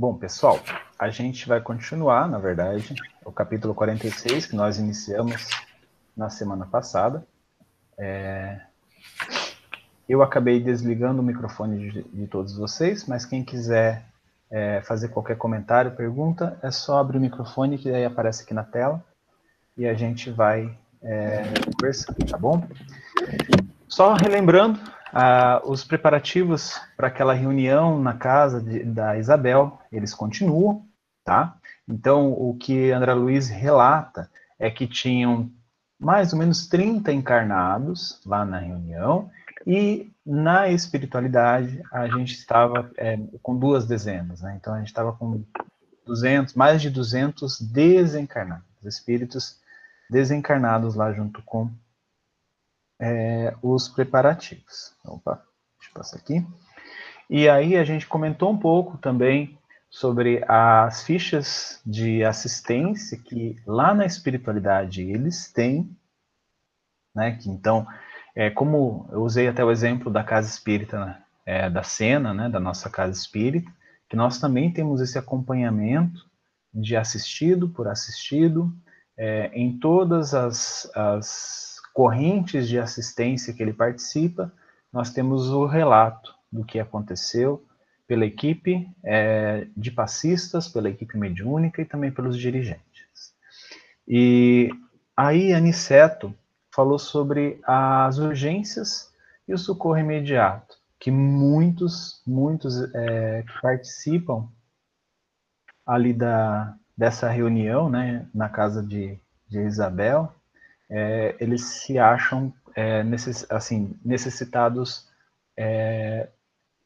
Bom, pessoal, a gente vai continuar, na verdade, o capítulo 46, que nós iniciamos na semana passada. É... Eu acabei desligando o microfone de, de todos vocês, mas quem quiser é, fazer qualquer comentário, pergunta, é só abrir o microfone que aí aparece aqui na tela e a gente vai é, conversar, tá bom? Só relembrando, ah, os preparativos para aquela reunião na casa de, da Isabel, eles continuam, tá? Então, o que André Luiz relata é que tinham mais ou menos 30 encarnados lá na reunião, e na espiritualidade a gente estava é, com duas dezenas, né? Então, a gente estava com 200, mais de 200 desencarnados, espíritos desencarnados lá junto com é, os preparativos. Opa, deixa eu passar aqui. E aí a gente comentou um pouco também sobre as fichas de assistência que lá na espiritualidade eles têm, né? Que então, é, como eu usei até o exemplo da casa espírita é, da cena, né? Da nossa casa espírita, que nós também temos esse acompanhamento de assistido por assistido é, em todas as, as correntes de assistência que ele participa, nós temos o relato do que aconteceu pela equipe é, de passistas, pela equipe mediúnica e também pelos dirigentes. E aí Aniceto falou sobre as urgências e o socorro imediato, que muitos, muitos é, que participam ali da, dessa reunião, né, na casa de, de Isabel, é, eles se acham é, necess, assim, necessitados, é,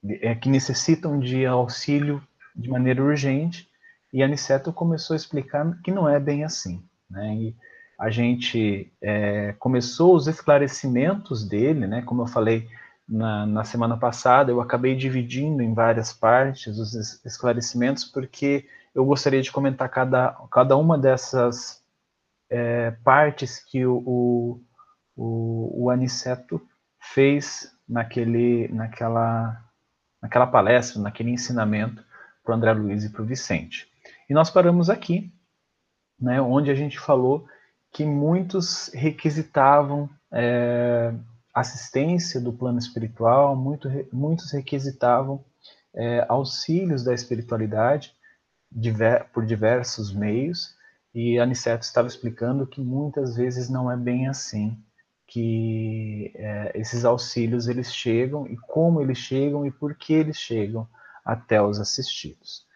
é, que necessitam de auxílio de maneira urgente, e Aniceto começou a explicar que não é bem assim. Né? E a gente é, começou os esclarecimentos dele, né? como eu falei na, na semana passada, eu acabei dividindo em várias partes os esclarecimentos, porque eu gostaria de comentar cada, cada uma dessas é, partes que o, o, o, Aniceto fez naquele, naquela, naquela palestra, naquele ensinamento para o André Luiz e para o Vicente. E nós paramos aqui, né, onde a gente falou que muitos requisitavam é, assistência do plano espiritual, muito, muitos requisitavam é, auxílios da espiritualidade diver, por diversos meios, e Aniceto estava explicando que muitas vezes não é bem assim, que é, esses auxílios eles chegam e como eles chegam e por que eles chegam até os assistidos.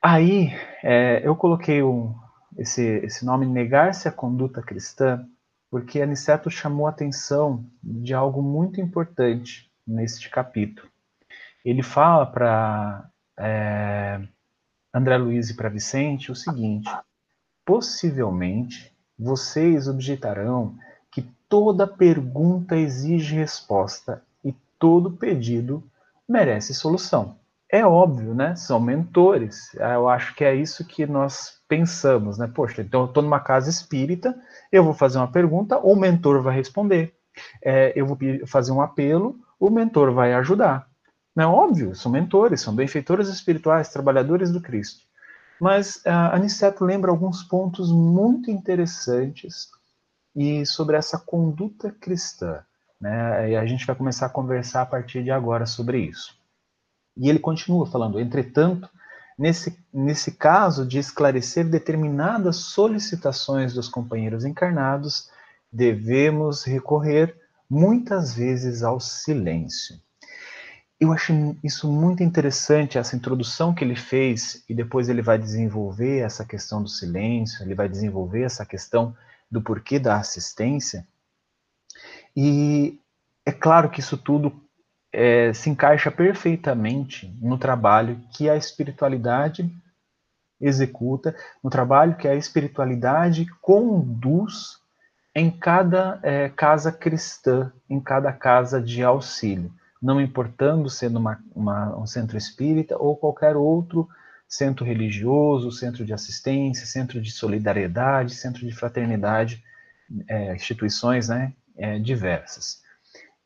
Aí é, eu coloquei um, esse, esse nome negar-se à conduta cristã porque Aniceto chamou a atenção de algo muito importante neste capítulo. Ele fala para é, André Luiz e para Vicente o seguinte: possivelmente vocês objetarão que toda pergunta exige resposta e todo pedido merece solução. É óbvio, né? São mentores. Eu acho que é isso que nós pensamos, né? Poxa, então eu estou numa casa espírita, eu vou fazer uma pergunta, o mentor vai responder. É, eu vou fazer um apelo, o mentor vai ajudar. É óbvio, são mentores, são benfeitores espirituais, trabalhadores do Cristo. Mas uh, Aniceto lembra alguns pontos muito interessantes e sobre essa conduta cristã. Né? E a gente vai começar a conversar a partir de agora sobre isso. E ele continua falando, entretanto, nesse, nesse caso de esclarecer determinadas solicitações dos companheiros encarnados, devemos recorrer muitas vezes ao silêncio eu acho isso muito interessante, essa introdução que ele fez, e depois ele vai desenvolver essa questão do silêncio, ele vai desenvolver essa questão do porquê da assistência. E é claro que isso tudo é, se encaixa perfeitamente no trabalho que a espiritualidade executa, no trabalho que a espiritualidade conduz em cada é, casa cristã, em cada casa de auxílio não importando sendo uma, uma, um centro espírita ou qualquer outro centro religioso, centro de assistência, centro de solidariedade, centro de fraternidade, é, instituições né, é, diversas.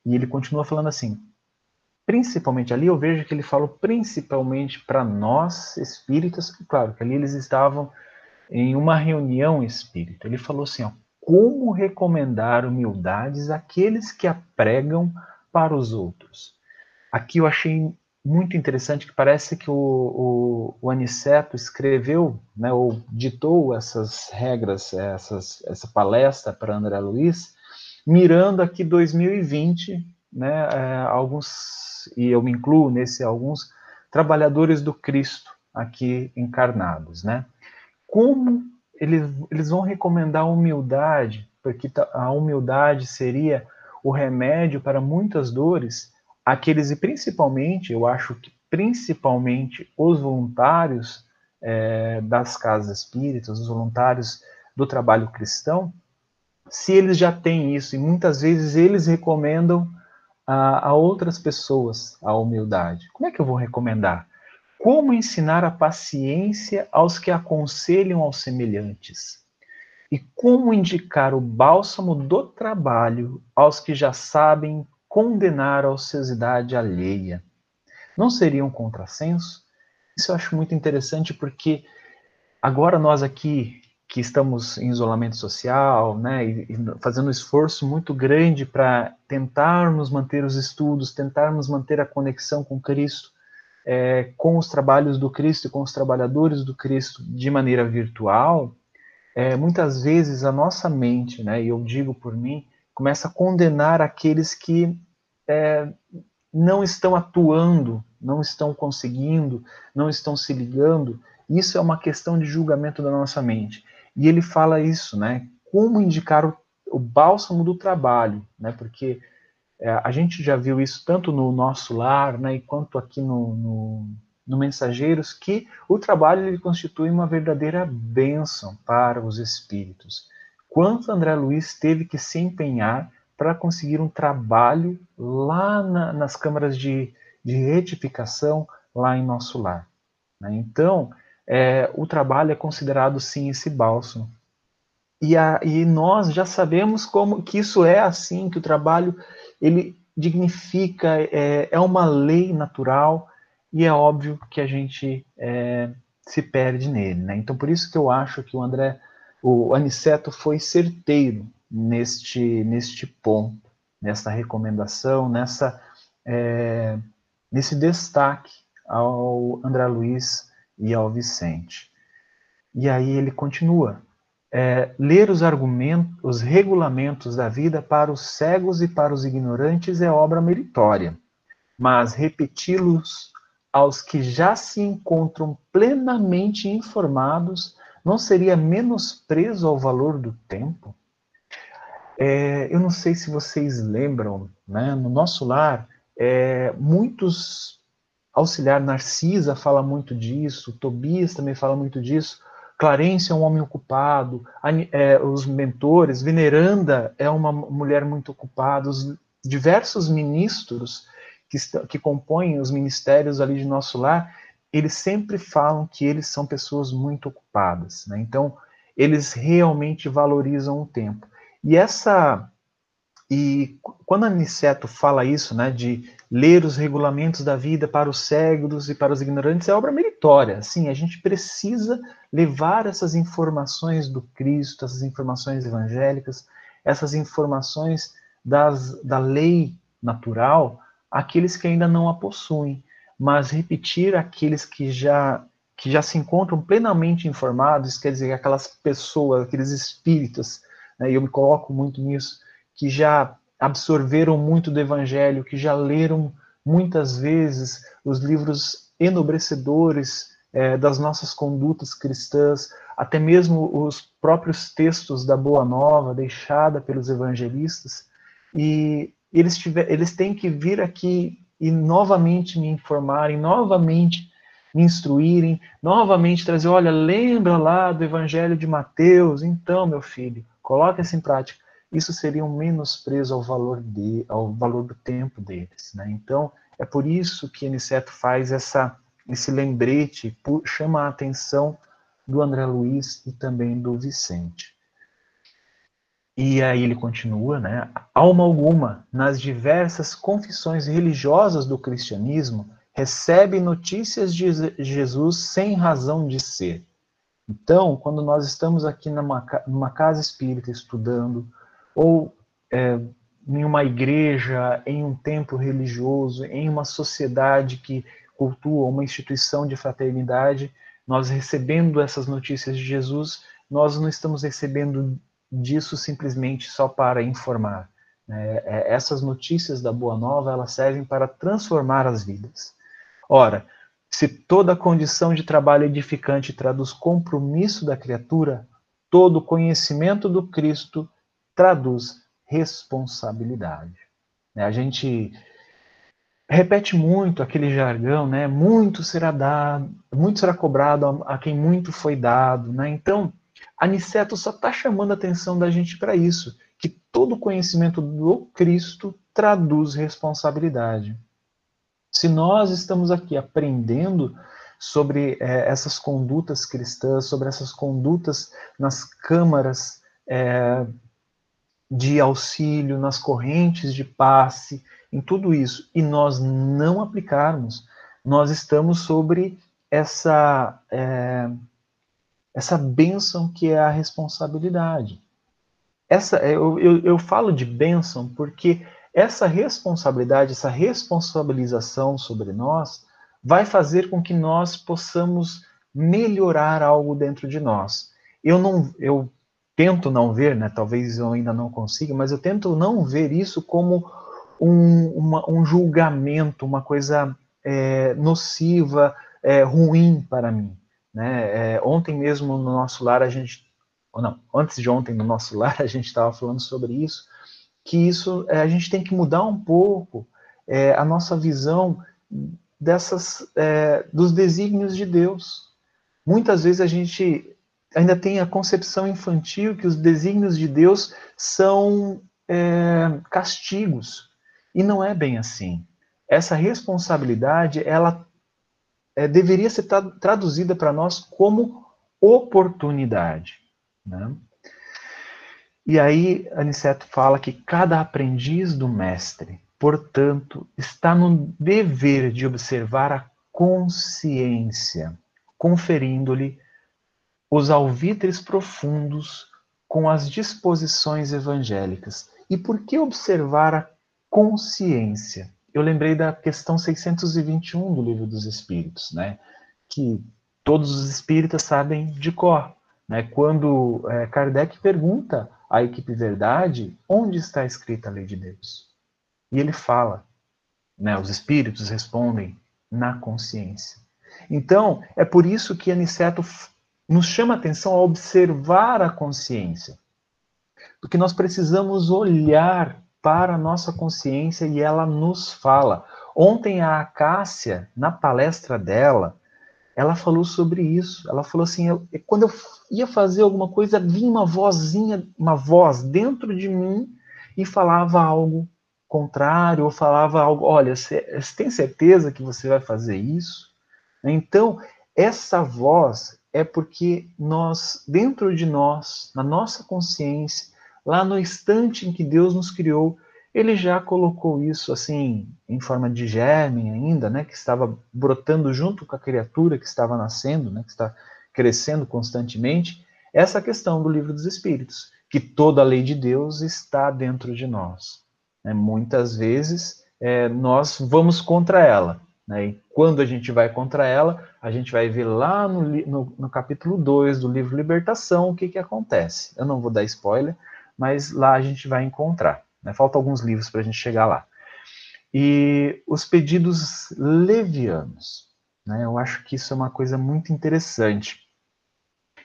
E ele continua falando assim: principalmente ali, eu vejo que ele falou principalmente para nós espíritas, claro que ali eles estavam em uma reunião espírita. Ele falou assim: ó, como recomendar humildades àqueles que a pregam para os outros. Aqui eu achei muito interessante que parece que o, o, o Aniceto escreveu, né, ou ditou essas regras, essas, essa palestra para André Luiz, mirando aqui 2020, né, é, alguns, e eu me incluo nesse alguns, trabalhadores do Cristo aqui encarnados, né? Como eles, eles vão recomendar a humildade, porque a humildade seria o remédio para muitas dores, aqueles e principalmente, eu acho que principalmente os voluntários é, das casas espíritas, os voluntários do trabalho cristão, se eles já têm isso, e muitas vezes eles recomendam a, a outras pessoas a humildade. Como é que eu vou recomendar? Como ensinar a paciência aos que aconselham aos semelhantes? E como indicar o bálsamo do trabalho aos que já sabem condenar a ociosidade alheia? Não seria um contrassenso? Isso eu acho muito interessante porque agora nós aqui que estamos em isolamento social, né, e, fazendo um esforço muito grande para tentarmos manter os estudos, tentarmos manter a conexão com Cristo, é, com os trabalhos do Cristo e com os trabalhadores do Cristo de maneira virtual, é, muitas vezes a nossa mente, né, e eu digo por mim, começa a condenar aqueles que é, não estão atuando, não estão conseguindo, não estão se ligando. Isso é uma questão de julgamento da nossa mente. E ele fala isso, né? Como indicar o, o bálsamo do trabalho, né? Porque é, a gente já viu isso tanto no nosso lar, né? Quanto aqui no, no, no Mensageiros, que o trabalho ele constitui uma verdadeira bênção para os espíritos. Quanto André Luiz teve que se empenhar para conseguir um trabalho lá na, nas câmaras de, de retificação lá em nosso lar. Né? Então, é, o trabalho é considerado sim esse bálsamo. E, a, e nós já sabemos como que isso é assim, que o trabalho ele dignifica, é, é uma lei natural e é óbvio que a gente é, se perde nele. Né? Então, por isso que eu acho que o André, o Aniceto foi certeiro neste, neste ponto, nessa recomendação, nessa, é, nesse destaque ao André Luiz e ao Vicente. E aí ele continua. É, ler os argumentos, os regulamentos da vida para os cegos e para os ignorantes é obra meritória, mas repeti-los aos que já se encontram plenamente informados não seria menosprezo ao valor do tempo? É, eu não sei se vocês lembram, né, no nosso lar, é, muitos Auxiliar Narcisa fala muito disso, Tobias também fala muito disso, Clarence é um homem ocupado, é, os mentores, Veneranda é uma mulher muito ocupada, os diversos ministros que, que compõem os ministérios ali de nosso lar, eles sempre falam que eles são pessoas muito ocupadas. Né? Então, eles realmente valorizam o tempo. E essa e quando Aniceto fala isso, né, de ler os regulamentos da vida para os cegos e para os ignorantes, é obra meritória. Sim, a gente precisa levar essas informações do Cristo, essas informações evangélicas, essas informações das, da lei natural àqueles que ainda não a possuem, mas repetir aqueles que já que já se encontram plenamente informados, quer dizer, aquelas pessoas, aqueles espíritos, né, e eu me coloco muito nisso, que já absorveram muito do Evangelho, que já leram muitas vezes os livros enobrecedores é, das nossas condutas cristãs, até mesmo os próprios textos da Boa Nova deixada pelos evangelistas, e eles, tiver, eles têm que vir aqui e novamente me informarem, novamente me instruírem, novamente trazer, olha, lembra lá do Evangelho de Mateus, então, meu filho, coloque isso em prática isso seria um menosprezo ao valor, de, ao valor do tempo deles. Né? Então, é por isso que Aniceto faz essa, esse lembrete, chama a atenção do André Luiz e também do Vicente. E aí ele continua, né? Alma alguma, nas diversas confissões religiosas do cristianismo, recebe notícias de Jesus sem razão de ser. Então, quando nós estamos aqui numa, numa casa espírita estudando, ou é, em uma igreja, em um templo religioso, em uma sociedade que cultua uma instituição de fraternidade, nós recebendo essas notícias de Jesus, nós não estamos recebendo disso simplesmente só para informar. Né? É, essas notícias da Boa Nova, elas servem para transformar as vidas. Ora, se toda condição de trabalho edificante traduz compromisso da criatura, todo conhecimento do Cristo traduz responsabilidade. Né, a gente repete muito aquele jargão, né? Muito será dado, muito será cobrado a quem muito foi dado, né? Então, Aniceto só está chamando a atenção da gente para isso, que todo conhecimento do Cristo traduz responsabilidade. Se nós estamos aqui aprendendo sobre é, essas condutas cristãs, sobre essas condutas nas câmaras é, de auxílio, nas correntes de passe, em tudo isso, e nós não aplicarmos, nós estamos sobre essa, é, essa bênção que é a responsabilidade. Essa, eu, eu, eu falo de bênção porque essa responsabilidade, essa responsabilização sobre nós, vai fazer com que nós possamos melhorar algo dentro de nós. Eu não, eu tento não ver, né? Talvez eu ainda não consiga, mas eu tento não ver isso como um, uma, um julgamento, uma coisa é, nociva, é, ruim para mim. Né? É, ontem mesmo no nosso lar a gente, ou não, antes de ontem no nosso lar a gente estava falando sobre isso que isso é, a gente tem que mudar um pouco é, a nossa visão dessas é, dos desígnios de Deus. Muitas vezes a gente ainda tem a concepção infantil que os desígnios de Deus são é, castigos e não é bem assim. Essa responsabilidade ela é, deveria ser traduzida para nós como oportunidade. Né? E aí Aniceto fala que cada aprendiz do mestre, portanto, está no dever de observar a consciência, conferindo-lhe os alvitres profundos com as disposições evangélicas. E por que observar a consciência? Eu lembrei da questão 621 do Livro dos Espíritos, né? Que todos os espíritas sabem de cor. Né? Quando é, Kardec pergunta a equipe verdade, onde está escrita a lei de Deus? E ele fala, né, os espíritos respondem na consciência. Então, é por isso que Aniceto nos chama a atenção a observar a consciência. Porque nós precisamos olhar para a nossa consciência e ela nos fala. Ontem a Acácia, na palestra dela, ela falou sobre isso. Ela falou assim: eu, quando eu ia fazer alguma coisa, vinha uma vozinha, uma voz dentro de mim e falava algo contrário, ou falava algo: olha, você tem certeza que você vai fazer isso? Então, essa voz é porque nós, dentro de nós, na nossa consciência, lá no instante em que Deus nos criou, ele já colocou isso assim em forma de germe ainda, né, que estava brotando junto com a criatura que estava nascendo, né, que está crescendo constantemente, essa questão do livro dos Espíritos, que toda a lei de Deus está dentro de nós. Né? Muitas vezes é, nós vamos contra ela, né? e quando a gente vai contra ela, a gente vai ver lá no, no, no capítulo 2 do livro Libertação o que, que acontece. Eu não vou dar spoiler, mas lá a gente vai encontrar. Né? Faltam alguns livros para a gente chegar lá. E os pedidos levianos. Né? Eu acho que isso é uma coisa muito interessante.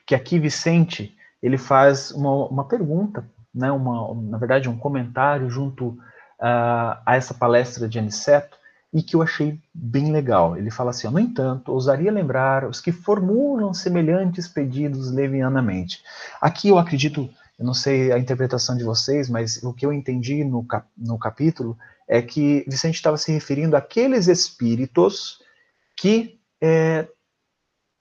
Que aqui Vicente ele faz uma, uma pergunta, né? uma, na verdade um comentário junto uh, a essa palestra de Aniceto, e que eu achei bem legal. Ele fala assim: no entanto, ousaria lembrar os que formulam semelhantes pedidos levianamente. Aqui eu acredito eu não sei a interpretação de vocês, mas o que eu entendi no, cap no capítulo é que Vicente estava se referindo àqueles espíritos que é,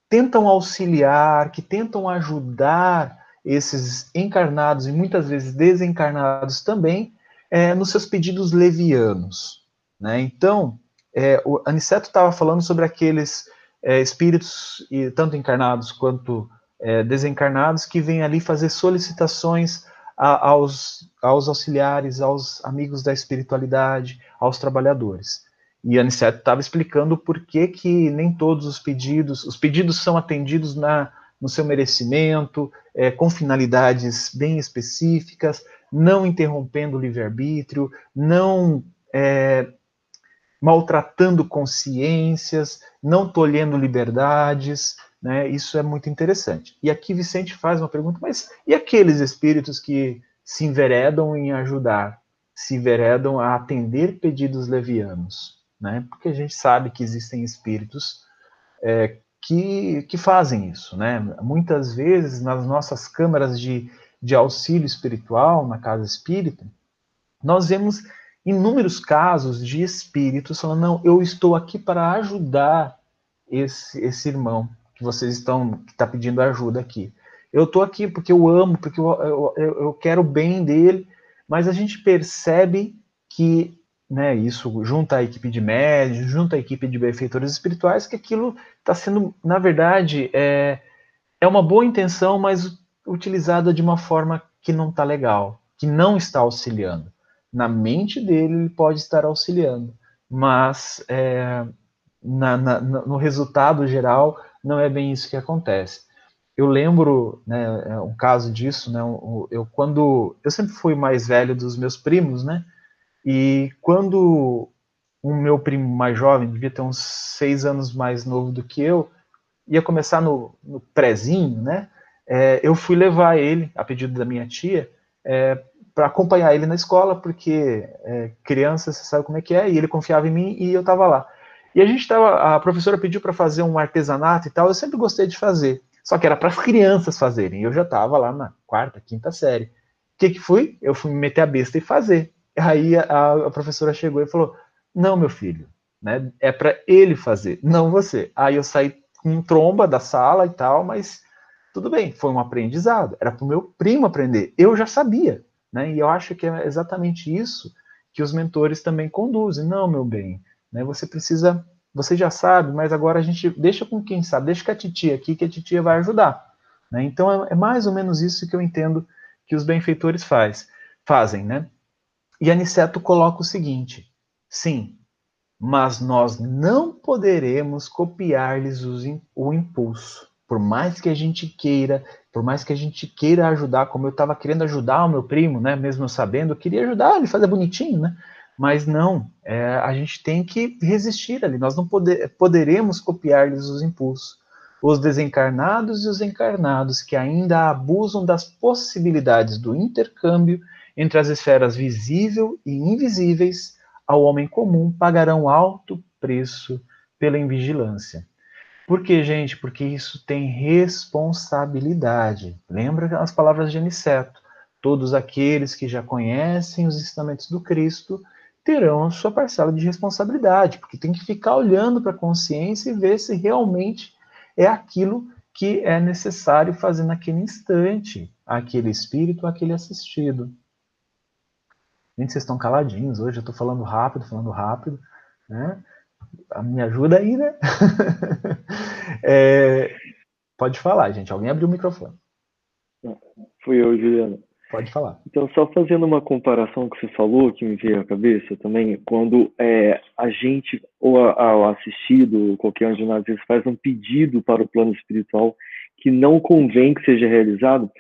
tentam auxiliar, que tentam ajudar esses encarnados e muitas vezes desencarnados também é, nos seus pedidos levianos. Né? Então, é, o Aniceto estava falando sobre aqueles é, espíritos, tanto encarnados quanto é, desencarnados, que vêm ali fazer solicitações a, aos, aos auxiliares, aos amigos da espiritualidade, aos trabalhadores. E Aniceto estava explicando por que, que nem todos os pedidos, os pedidos são atendidos na, no seu merecimento, é, com finalidades bem específicas, não interrompendo o livre-arbítrio, não é, maltratando consciências, não tolhendo liberdades, né? Isso é muito interessante. E aqui Vicente faz uma pergunta, mas e aqueles espíritos que se enveredam em ajudar, se enveredam a atender pedidos levianos, né? Porque a gente sabe que existem espíritos é, que, que fazem isso, né? Muitas vezes nas nossas câmaras de, de auxílio espiritual, na casa espírita, nós vemos inúmeros casos de espíritos falando: não, eu estou aqui para ajudar esse, esse irmão que vocês estão que está pedindo ajuda aqui. Eu estou aqui porque eu amo, porque eu, eu, eu quero o bem dele, mas a gente percebe que né, isso junta a equipe de médios, junta a equipe de benfeitores espirituais, que aquilo está sendo, na verdade, é, é uma boa intenção, mas utilizada de uma forma que não está legal, que não está auxiliando na mente dele ele pode estar auxiliando, mas é, na, na, no resultado geral não é bem isso que acontece. Eu lembro, né, é um caso disso, né, eu quando eu sempre fui mais velho dos meus primos, né, e quando o meu primo mais jovem, devia ter uns seis anos mais novo do que eu, ia começar no, no né, é, eu fui levar ele, a pedido da minha tia, é, para acompanhar ele na escola, porque é, criança, você sabe como é que é, e ele confiava em mim e eu estava lá. E a gente estava, a professora pediu para fazer um artesanato e tal, eu sempre gostei de fazer, só que era para as crianças fazerem, eu já estava lá na quarta, quinta série. O que que fui? Eu fui me meter a besta e fazer. Aí a, a professora chegou e falou: Não, meu filho, né, é para ele fazer, não você. Aí eu saí com tromba da sala e tal, mas tudo bem, foi um aprendizado. Era para o meu primo aprender. Eu já sabia, né? E eu acho que é exatamente isso que os mentores também conduzem. Não, meu bem, né? você precisa, você já sabe, mas agora a gente deixa com quem sabe, deixa com a titia aqui, que a titia vai ajudar. Né? Então é, é, mais ou menos isso que eu entendo que os benfeitores faz, fazem. Né? E Aniceto coloca o seguinte: sim, mas nós não poderemos copiar-lhes o impulso. Por mais que a gente queira, por mais que a gente queira ajudar, como eu estava querendo ajudar o meu primo, né, mesmo sabendo, eu queria ajudar ele, fazer bonitinho, né? Mas não, é, a gente tem que resistir ali, nós não poder, poderemos copiar-lhes os impulsos. Os desencarnados e os encarnados que ainda abusam das possibilidades do intercâmbio entre as esferas visível e invisíveis ao homem comum pagarão alto preço pela invigilância. Por que, gente? Porque isso tem responsabilidade. Lembra as palavras de Aniceto? Todos aqueles que já conhecem os ensinamentos do Cristo terão a sua parcela de responsabilidade, porque tem que ficar olhando para a consciência e ver se realmente é aquilo que é necessário fazer naquele instante, aquele espírito, aquele assistido. Gente, vocês estão caladinhos hoje, eu estou falando rápido, falando rápido, né? Me ajuda aí, né? é, pode falar, gente. Alguém abriu o microfone. Fui eu, Juliana. Pode falar. Então, só fazendo uma comparação que você falou, que me veio à cabeça também, quando é, a gente, ou ao assistido, ou qualquer um de nós, faz um pedido para o plano espiritual que não convém que seja realizado,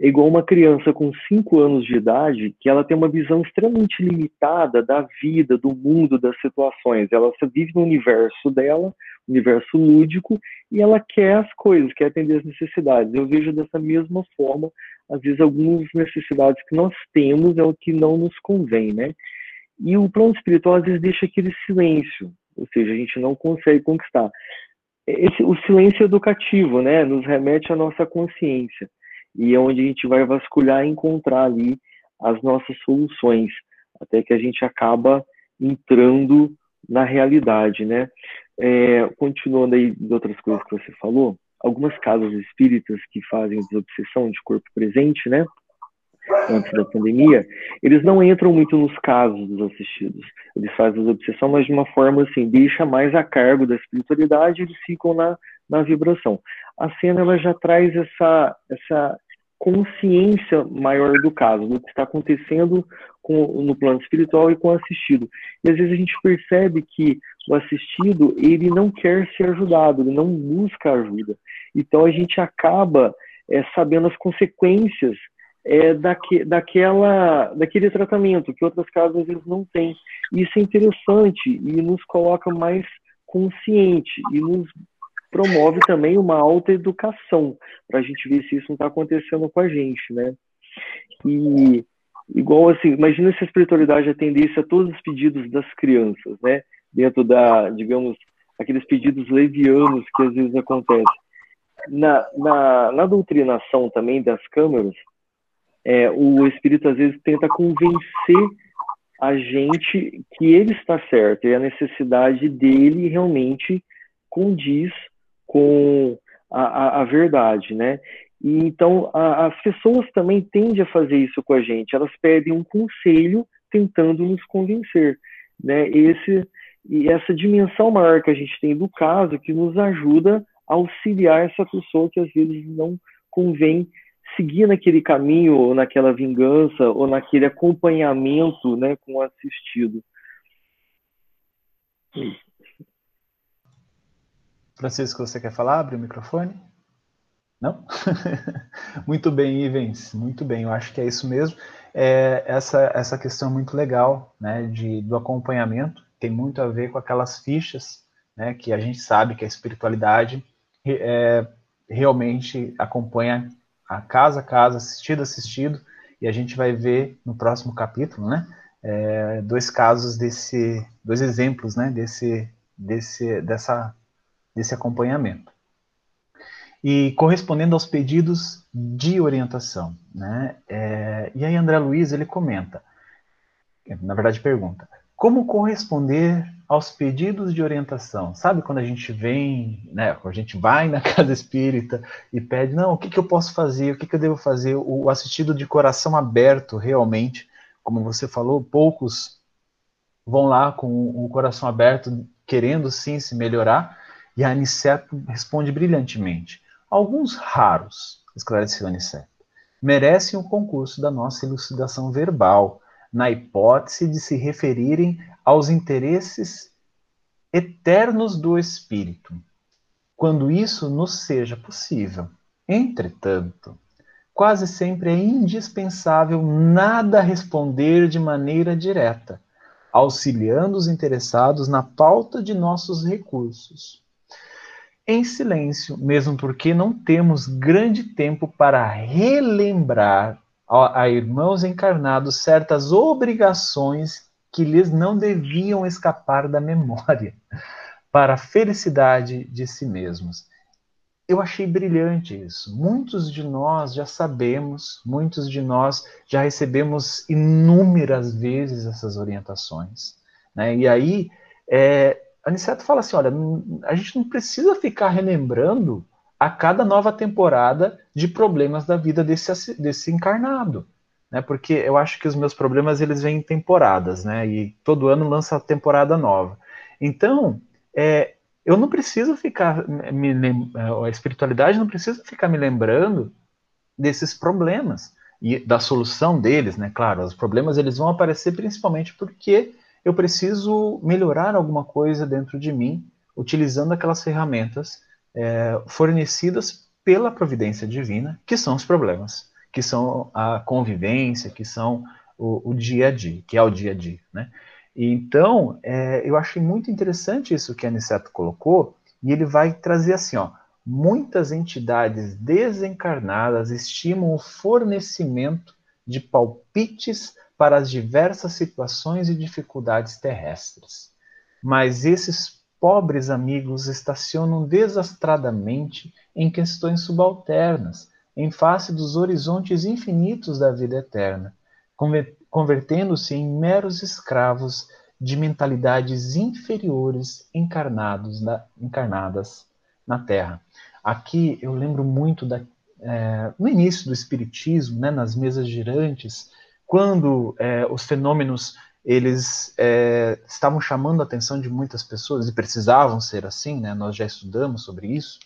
é igual uma criança com 5 anos de idade que ela tem uma visão extremamente limitada da vida, do mundo, das situações. Ela vive no universo dela, universo lúdico, e ela quer as coisas, quer atender as necessidades. Eu vejo dessa mesma forma, às vezes, algumas necessidades que nós temos é o que não nos convém, né? E o plano espiritual, às vezes, deixa aquele silêncio, ou seja, a gente não consegue conquistar. Esse, o silêncio educativo, né, nos remete à nossa consciência e é onde a gente vai vasculhar e encontrar ali as nossas soluções, até que a gente acaba entrando na realidade, né? É, continuando aí de outras coisas que você falou, algumas casas espíritas que fazem desobsessão de corpo presente, né? Antes da pandemia, eles não entram muito nos casos dos assistidos. Eles fazem desobsessão, mas de uma forma assim, deixa mais a cargo da espiritualidade, eles ficam na, na vibração. A cena ela já traz essa, essa consciência maior do caso, do que está acontecendo com, no plano espiritual e com o assistido. E às vezes a gente percebe que o assistido ele não quer ser ajudado, ele não busca ajuda. Então a gente acaba é, sabendo as consequências é, daque, daquela, daquele tratamento que outras casas às vezes não têm. Isso é interessante e nos coloca mais consciente e nos promove também uma alta educação para a gente ver se isso não está acontecendo com a gente, né? E igual assim, imagina se a espiritualidade atendesse a todos os pedidos das crianças, né? Dentro da, digamos, aqueles pedidos levianos que às vezes acontecem. Na, na, na doutrinação também das câmaras, é, o espírito às vezes tenta convencer a gente que ele está certo e a necessidade dele realmente condiz com a, a, a verdade, né? E então a, as pessoas também tendem a fazer isso com a gente. Elas pedem um conselho tentando nos convencer, né? Esse e essa dimensão maior que a gente tem do caso que nos ajuda auxiliar essa pessoa que às vezes não convém seguir naquele caminho ou naquela vingança ou naquele acompanhamento, né, com o assistido. Francisco, você quer falar? Abre o microfone. Não? muito bem, Ivens, muito bem, eu acho que é isso mesmo. É, essa, essa questão é muito legal, né, de, do acompanhamento, tem muito a ver com aquelas fichas, né, que a gente sabe que a espiritualidade é, realmente acompanha a casa a casa, assistido assistido, e a gente vai ver no próximo capítulo, né, é, dois casos desse, dois exemplos, né, desse, desse, dessa desse acompanhamento. E correspondendo aos pedidos de orientação. Né? É, e aí André Luiz ele comenta, na verdade pergunta, como corresponder aos pedidos de orientação? Sabe quando a gente vem, né, a gente vai na casa espírita e pede, não, o que, que eu posso fazer, o que, que eu devo fazer? O assistido de coração aberto, realmente, como você falou, poucos vão lá com o coração aberto, querendo sim se melhorar, e a Aniceto responde brilhantemente. Alguns raros, esclareceu Aniceto, merecem o concurso da nossa elucidação verbal, na hipótese de se referirem aos interesses eternos do espírito, quando isso nos seja possível. Entretanto, quase sempre é indispensável nada responder de maneira direta, auxiliando os interessados na pauta de nossos recursos em silêncio, mesmo porque não temos grande tempo para relembrar a, irmãos encarnados certas obrigações que lhes não deviam escapar da memória, para a felicidade de si mesmos. Eu achei brilhante isso. Muitos de nós já sabemos, muitos de nós já recebemos inúmeras vezes essas orientações. Né? E aí, é, Aniceto fala assim: olha, a gente não precisa ficar relembrando a cada nova temporada de problemas da vida desse, desse encarnado. Né? Porque eu acho que os meus problemas eles vêm em temporadas, né? E todo ano lança temporada nova. Então, é, eu não preciso ficar me, a espiritualidade não precisa ficar me lembrando desses problemas e da solução deles, né? Claro, os problemas eles vão aparecer principalmente porque eu preciso melhorar alguma coisa dentro de mim, utilizando aquelas ferramentas é, fornecidas pela providência divina, que são os problemas, que são a convivência, que são o, o dia a dia, que é o dia a dia, né? Então, é, eu achei muito interessante isso que a Aniceto colocou, e ele vai trazer assim, ó, muitas entidades desencarnadas estimam o fornecimento de palpites para as diversas situações e dificuldades terrestres. Mas esses pobres amigos estacionam desastradamente em questões subalternas, em face dos horizontes infinitos da vida eterna, convertendo-se em meros escravos de mentalidades inferiores encarnados na, encarnadas na Terra. Aqui eu lembro muito da, é, no início do Espiritismo, né, nas mesas girantes, quando é, os fenômenos eles é, estavam chamando a atenção de muitas pessoas e precisavam ser assim, né? Nós já estudamos sobre isso.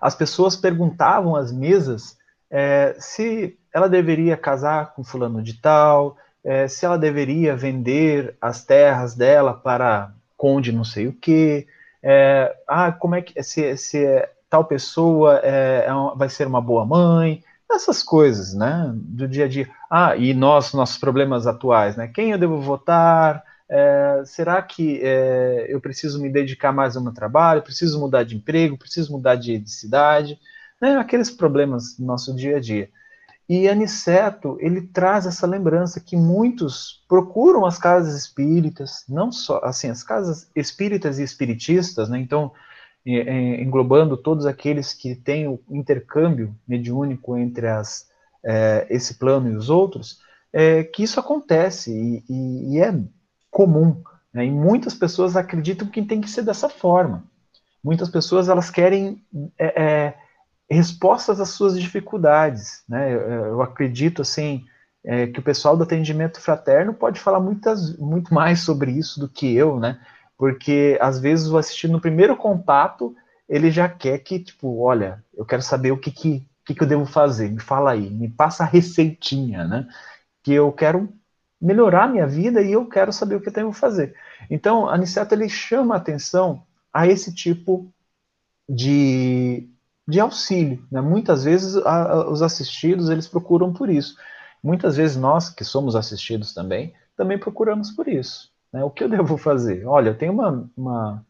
As pessoas perguntavam às mesas é, se ela deveria casar com fulano de tal, é, se ela deveria vender as terras dela para conde não sei o que, é, ah, como é que se, se tal pessoa é, é vai ser uma boa mãe, essas coisas, né, do dia a dia. Ah, e nós, nossos problemas atuais, né, quem eu devo votar? É, será que é, eu preciso me dedicar mais ao meu trabalho? Preciso mudar de emprego? Preciso mudar de, de cidade? Né, aqueles problemas do nosso dia a dia. E Aniceto, ele traz essa lembrança que muitos procuram as casas espíritas, não só, assim, as casas espíritas e espiritistas, né? Então, englobando todos aqueles que têm o intercâmbio mediúnico entre as, é, esse plano e os outros, é, que isso acontece e, e, e é comum. Né? E muitas pessoas acreditam que tem que ser dessa forma. Muitas pessoas elas querem é, é respostas às suas dificuldades. Né? Eu, eu acredito assim é, que o pessoal do atendimento fraterno pode falar muitas, muito mais sobre isso do que eu, né? Porque às vezes o assistir no primeiro contato ele já quer que tipo, olha, eu quero saber o que que, que, que eu devo fazer, me fala aí, me passa a receitinha, né? Que eu quero melhorar minha vida e eu quero saber o que eu tenho que fazer. Então, a Aniceto ele chama a atenção a esse tipo de, de auxílio. Né? Muitas vezes a, a, os assistidos eles procuram por isso. Muitas vezes nós que somos assistidos também também procuramos por isso. Né? O que eu devo fazer? Olha, eu tenho uma, uma,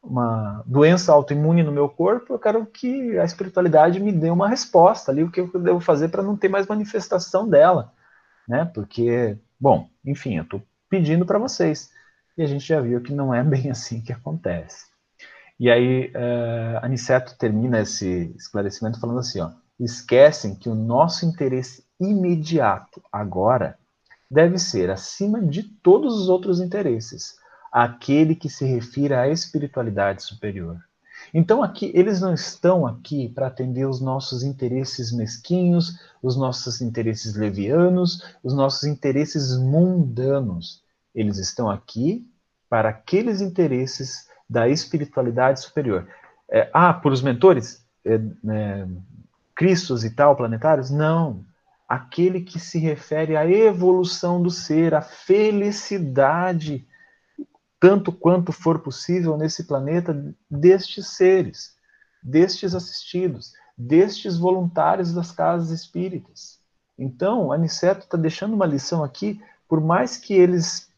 uma doença autoimune no meu corpo, eu quero que a espiritualidade me dê uma resposta ali, o que eu devo fazer para não ter mais manifestação dela. Né? Porque, bom, enfim, eu estou pedindo para vocês. E a gente já viu que não é bem assim que acontece. E aí, uh, Aniceto termina esse esclarecimento falando assim: ó, esquecem que o nosso interesse imediato agora deve ser, acima de todos os outros interesses, aquele que se refira à espiritualidade superior. Então, aqui, eles não estão aqui para atender os nossos interesses mesquinhos, os nossos interesses levianos, os nossos interesses mundanos. Eles estão aqui para aqueles interesses da espiritualidade superior. É, ah, por os mentores? É, é, Cristos e tal, planetários? Não. Aquele que se refere à evolução do ser, à felicidade, tanto quanto for possível nesse planeta, destes seres, destes assistidos, destes voluntários das casas espíritas. Então, Aniceto está deixando uma lição aqui, por mais que eles,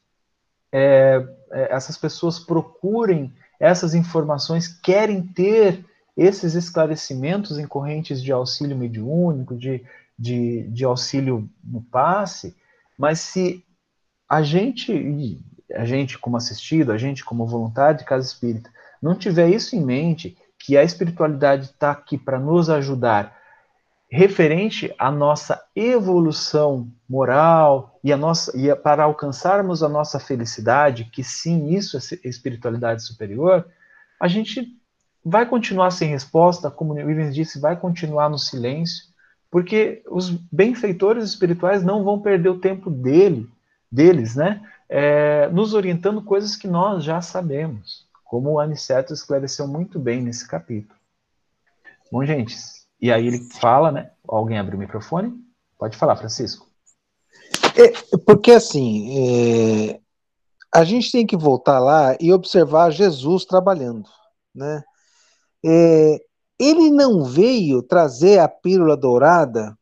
é, é essas pessoas procurem essas informações, querem ter esses esclarecimentos em correntes de auxílio mediúnico, de, de, de auxílio no passe, mas se a gente, a gente como assistido, a gente como voluntário de casa espírita, não tiver isso em mente, que a espiritualidade está aqui para nos ajudar referente à nossa evolução moral e, a nossa, e para alcançarmos a nossa felicidade, que sim, isso é espiritualidade superior, a gente vai continuar sem resposta, como Ivens disse, vai continuar no silêncio, porque os benfeitores espirituais não vão perder o tempo dele, deles, né, é, nos orientando coisas que nós já sabemos, como o Aniceto esclareceu muito bem nesse capítulo. Bom, gente, e aí ele fala, né? Alguém abre o microfone? Pode falar, Francisco. É, porque assim, é, a gente tem que voltar lá e observar Jesus trabalhando, né? É, ele não veio trazer a pílula dourada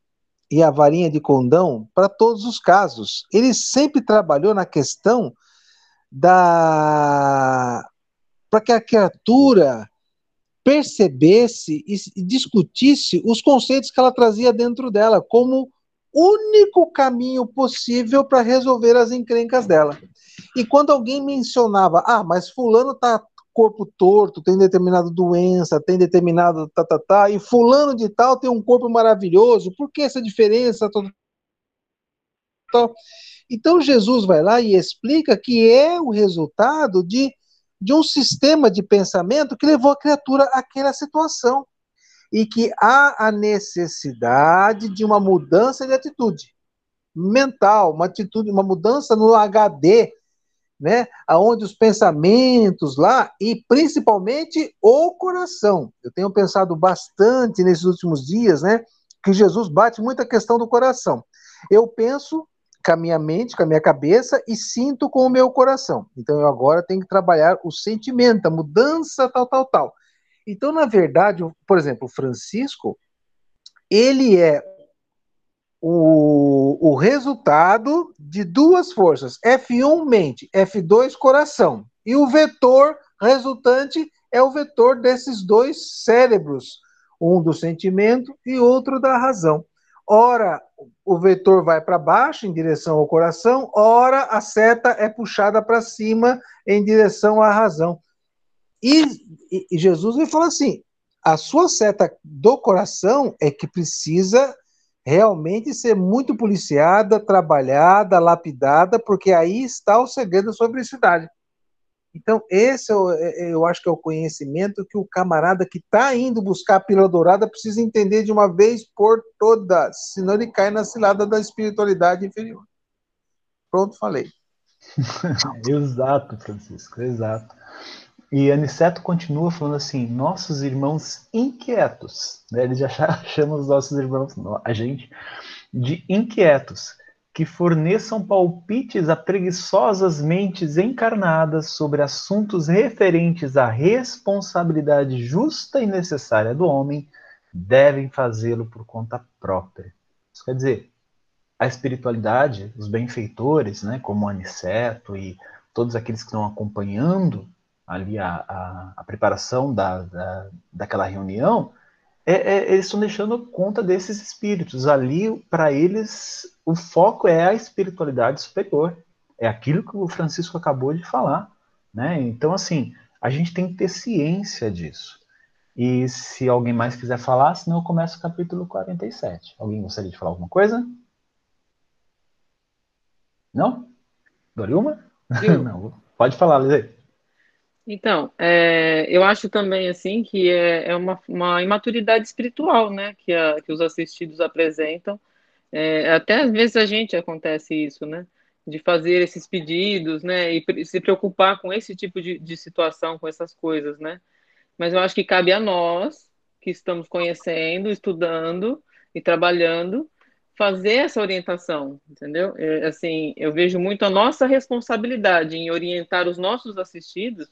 e a varinha de condão para todos os casos. Ele sempre trabalhou na questão da para que a criatura percebesse e discutisse os conceitos que ela trazia dentro dela como único caminho possível para resolver as encrencas dela. E quando alguém mencionava, ah, mas fulano tá corpo torto, tem determinada doença, tem determinado tá, tá, tá, e fulano de tal tem um corpo maravilhoso, por que essa diferença? Então Jesus vai lá e explica que é o resultado de de um sistema de pensamento que levou a criatura àquela situação. e que há a necessidade de uma mudança de atitude mental, uma atitude, uma mudança no HD, né? Aonde os pensamentos lá e principalmente o coração. Eu tenho pensado bastante nesses últimos dias, né? Que Jesus bate muito a questão do coração. Eu penso com a minha mente, com a minha cabeça e sinto com o meu coração. Então eu agora tenho que trabalhar o sentimento, a mudança, tal, tal, tal. Então, na verdade, por exemplo, Francisco, ele é o, o resultado de duas forças, F1 mente, F2 coração. E o vetor resultante é o vetor desses dois cérebros, um do sentimento e outro da razão. Ora, o vetor vai para baixo, em direção ao coração, ora, a seta é puxada para cima, em direção à razão. E, e, Jesus vai falar assim: a sua seta do coração é que precisa realmente ser muito policiada, trabalhada, lapidada, porque aí está o segredo da sua felicidade. Então, esse eu, é é, eu acho que é o conhecimento que o camarada que está indo buscar a pílula dourada precisa entender de uma vez por todas, senão ele cai na cilada da espiritualidade inferior. Pronto, falei. exato, Francisco, exato. E Aniceto continua falando assim: nossos irmãos inquietos, né? ele já chama os nossos irmãos, a gente, de inquietos, que forneçam palpites a preguiçosas mentes encarnadas sobre assuntos referentes à responsabilidade justa e necessária do homem, devem fazê-lo por conta própria. Isso quer dizer, a espiritualidade, os benfeitores, né, como Aniceto e todos aqueles que estão acompanhando ali a, a, a preparação da, da, daquela reunião, é, é, eles estão deixando conta desses espíritos. Ali, para eles, o foco é a espiritualidade superior. É aquilo que o Francisco acabou de falar. Né? Então, assim, a gente tem que ter ciência disso. E se alguém mais quiser falar, senão eu começo o capítulo 47. Alguém gostaria de falar alguma coisa? Não? Dorilma? Não. Pode falar, Liz. Então, é, eu acho também assim que é, é uma, uma, imaturidade espiritual, né, que, a, que os assistidos apresentam. É, até às vezes a gente acontece isso, né, de fazer esses pedidos, né, e se preocupar com esse tipo de, de situação, com essas coisas, né. Mas eu acho que cabe a nós que estamos conhecendo, estudando e trabalhando fazer essa orientação, entendeu? É, assim, eu vejo muito a nossa responsabilidade em orientar os nossos assistidos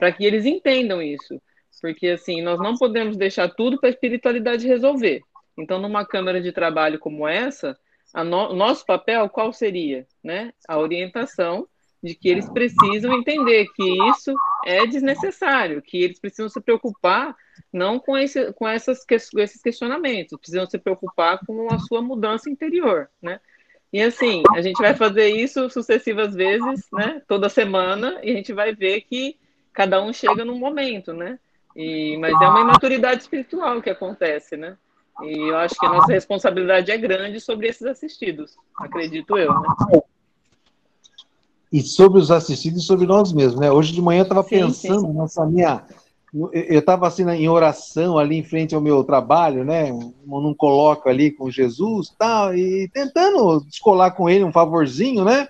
para que eles entendam isso. Porque, assim, nós não podemos deixar tudo para a espiritualidade resolver. Então, numa câmara de trabalho como essa, no, nosso papel qual seria? Né? A orientação de que eles precisam entender que isso é desnecessário, que eles precisam se preocupar não com, esse, com essas, esses questionamentos, precisam se preocupar com a sua mudança interior, né? E assim, a gente vai fazer isso sucessivas vezes, né? Toda semana, e a gente vai ver que cada um chega num momento, né? E, mas é uma imaturidade espiritual que acontece, né? E eu acho que a nossa responsabilidade é grande sobre esses assistidos, acredito eu, né? E sobre os assistidos e sobre nós mesmos, né? Hoje de manhã eu estava pensando sim. nessa minha. Eu estava assim em oração ali em frente ao meu trabalho, né? Num coloco ali com Jesus tal, e tentando descolar com ele um favorzinho, né?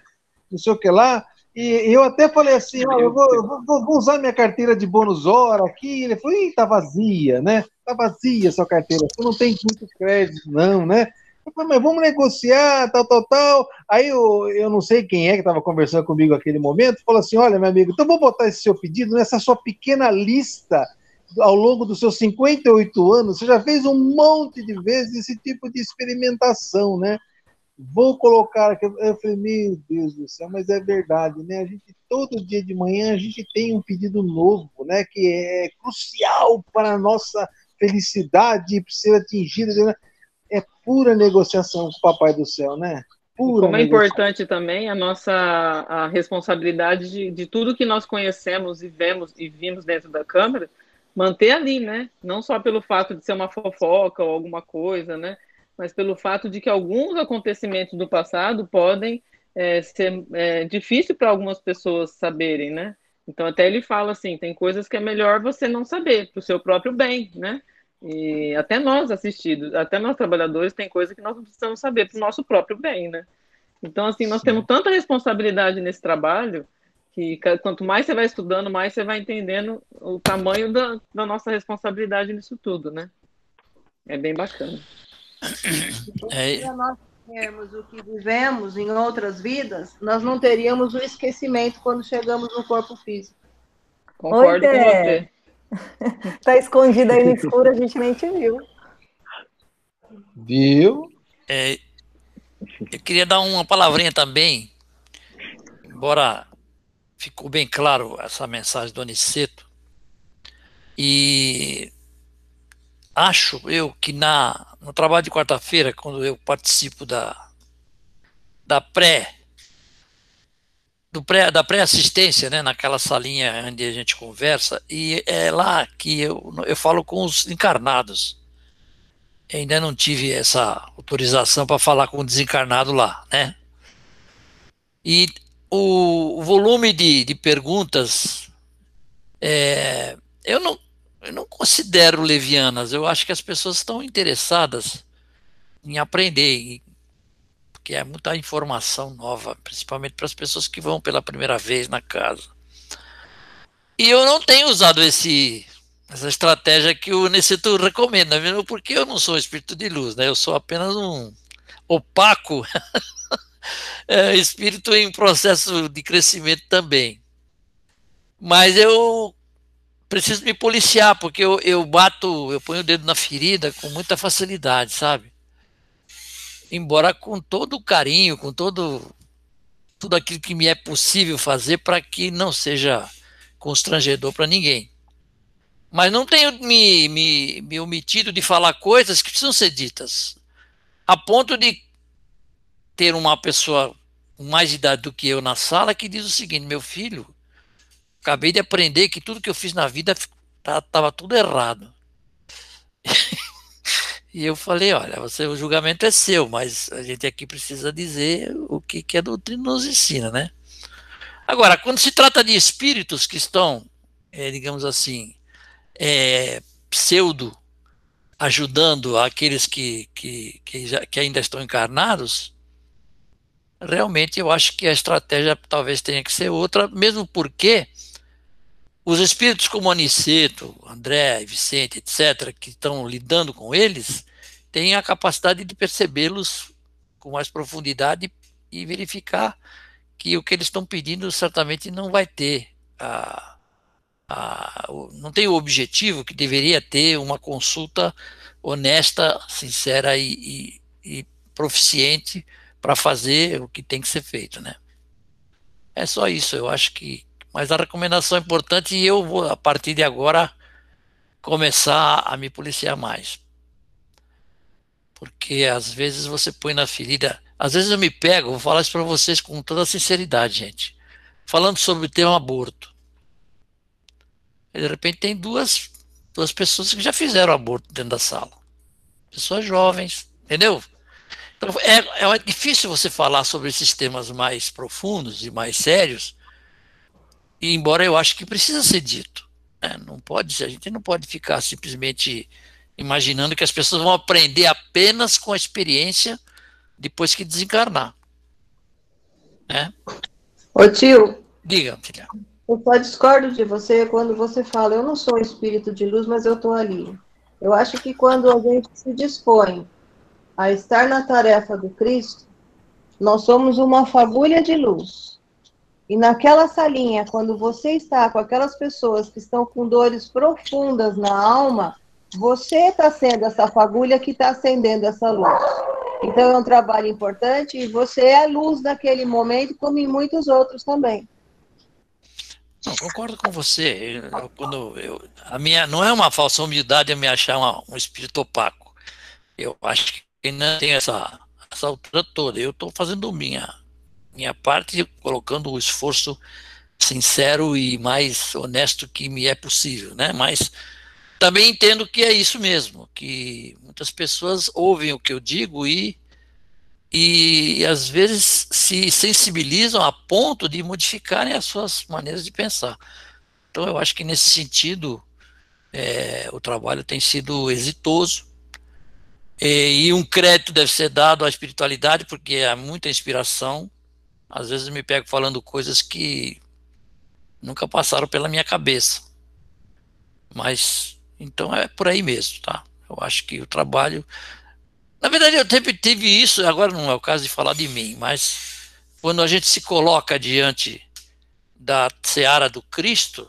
Não sei o que lá. E eu até falei assim, ó, eu, vou, vou, vou, usar minha carteira de bônus hora aqui. Ele falou, ih, tá vazia, né? Tá vazia sua carteira, você não tem muito crédito, não, né? Eu falei, mas vamos negociar, tal, tal, tal. Aí eu, eu não sei quem é que estava conversando comigo naquele momento, falou assim: olha, meu amigo, então vou botar esse seu pedido nessa sua pequena lista ao longo dos seus 58 anos. Você já fez um monte de vezes esse tipo de experimentação, né? Vou colocar aqui. Eu falei, meu Deus do céu, mas é verdade, né? A gente, todo dia de manhã, a gente tem um pedido novo, né? Que é crucial para a nossa felicidade, ser atingida. Né? É pura negociação com o Papai do Céu, né? Pura Como é importante também a nossa a responsabilidade de, de tudo que nós conhecemos e vemos e vimos dentro da Câmara, manter ali, né? Não só pelo fato de ser uma fofoca ou alguma coisa, né? Mas pelo fato de que alguns acontecimentos do passado podem é, ser é, difícil para algumas pessoas saberem, né? Então até ele fala assim, tem coisas que é melhor você não saber para o seu próprio bem, né? E até nós assistidos, até nós trabalhadores, tem coisa que nós precisamos saber para o nosso próprio bem, né? Então, assim, nós Sim. temos tanta responsabilidade nesse trabalho que quanto mais você vai estudando, mais você vai entendendo o tamanho da, da nossa responsabilidade nisso tudo, né? É bem bacana. É... Se nós tivermos o que vivemos em outras vidas, nós não teríamos o esquecimento quando chegamos no corpo físico. Concordo Oi, com você. Tá escondido aí no escuro, a gente nem te viu. Viu? É, eu queria dar uma palavrinha também, embora ficou bem claro essa mensagem do Aniceto. E acho eu que na, no trabalho de quarta-feira, quando eu participo da, da pré do pré, da pré-assistência, né, naquela salinha onde a gente conversa, e é lá que eu, eu falo com os encarnados. Ainda não tive essa autorização para falar com o desencarnado lá, né? E o, o volume de, de perguntas, é, eu, não, eu não considero levianas, eu acho que as pessoas estão interessadas em aprender, porque é muita informação nova, principalmente para as pessoas que vão pela primeira vez na casa. E eu não tenho usado esse essa estratégia que o Neceto recomenda, mesmo porque eu não sou espírito de luz, né? Eu sou apenas um opaco é, espírito em processo de crescimento também. Mas eu preciso me policiar, porque eu, eu bato, eu ponho o dedo na ferida com muita facilidade, sabe? embora com todo o carinho, com todo tudo aquilo que me é possível fazer para que não seja constrangedor para ninguém. Mas não tenho me, me, me omitido de falar coisas que precisam ser ditas, a ponto de ter uma pessoa com mais idade do que eu na sala que diz o seguinte: meu filho, acabei de aprender que tudo que eu fiz na vida estava tá, tudo errado. E eu falei, olha, você, o julgamento é seu, mas a gente aqui precisa dizer o que, que a doutrina nos ensina, né? Agora, quando se trata de espíritos que estão, é, digamos assim, é, pseudo ajudando aqueles que, que, que, já, que ainda estão encarnados, realmente eu acho que a estratégia talvez tenha que ser outra, mesmo porque os espíritos como Aniceto, André, Vicente, etc., que estão lidando com eles, têm a capacidade de percebê-los com mais profundidade e verificar que o que eles estão pedindo certamente não vai ter a, a, não tem o objetivo que deveria ter uma consulta honesta, sincera e, e, e proficiente para fazer o que tem que ser feito, né? É só isso. Eu acho que mas a recomendação é importante e eu vou, a partir de agora, começar a me policiar mais. Porque às vezes você põe na ferida. Às vezes eu me pego, vou falar isso para vocês com toda sinceridade, gente. Falando sobre o tema aborto. E de repente tem duas, duas pessoas que já fizeram aborto dentro da sala. Pessoas jovens, entendeu? Então é, é difícil você falar sobre esses temas mais profundos e mais sérios e embora eu acho que precisa ser dito. Né? Não pode, a gente não pode ficar simplesmente imaginando que as pessoas vão aprender apenas com a experiência depois que desencarnar. Né? Ô tio. Diga, filha. Eu só discordo de você quando você fala, eu não sou um espírito de luz, mas eu estou ali. Eu acho que quando a gente se dispõe a estar na tarefa do Cristo, nós somos uma fagulha de luz. E naquela salinha, quando você está com aquelas pessoas que estão com dores profundas na alma, você está sendo essa fagulha que está acendendo essa luz. Então é um trabalho importante e você é a luz naquele momento, como em muitos outros também. Não, concordo com você. Eu, quando eu, a minha não é uma falsa humildade eu me achar uma, um espírito opaco. Eu acho que não tem essa, essa altura toda. Eu estou fazendo minha minha parte, colocando o esforço sincero e mais honesto que me é possível, né? Mas também entendo que é isso mesmo, que muitas pessoas ouvem o que eu digo e e às vezes se sensibilizam a ponto de modificarem as suas maneiras de pensar. Então eu acho que nesse sentido é, o trabalho tem sido exitoso. E, e, um crédito deve ser dado à espiritualidade, porque há muita inspiração. Às vezes me pego falando coisas que nunca passaram pela minha cabeça. Mas, então é por aí mesmo, tá? Eu acho que o trabalho. Na verdade, eu sempre tive isso, agora não é o caso de falar de mim, mas quando a gente se coloca diante da seara do Cristo,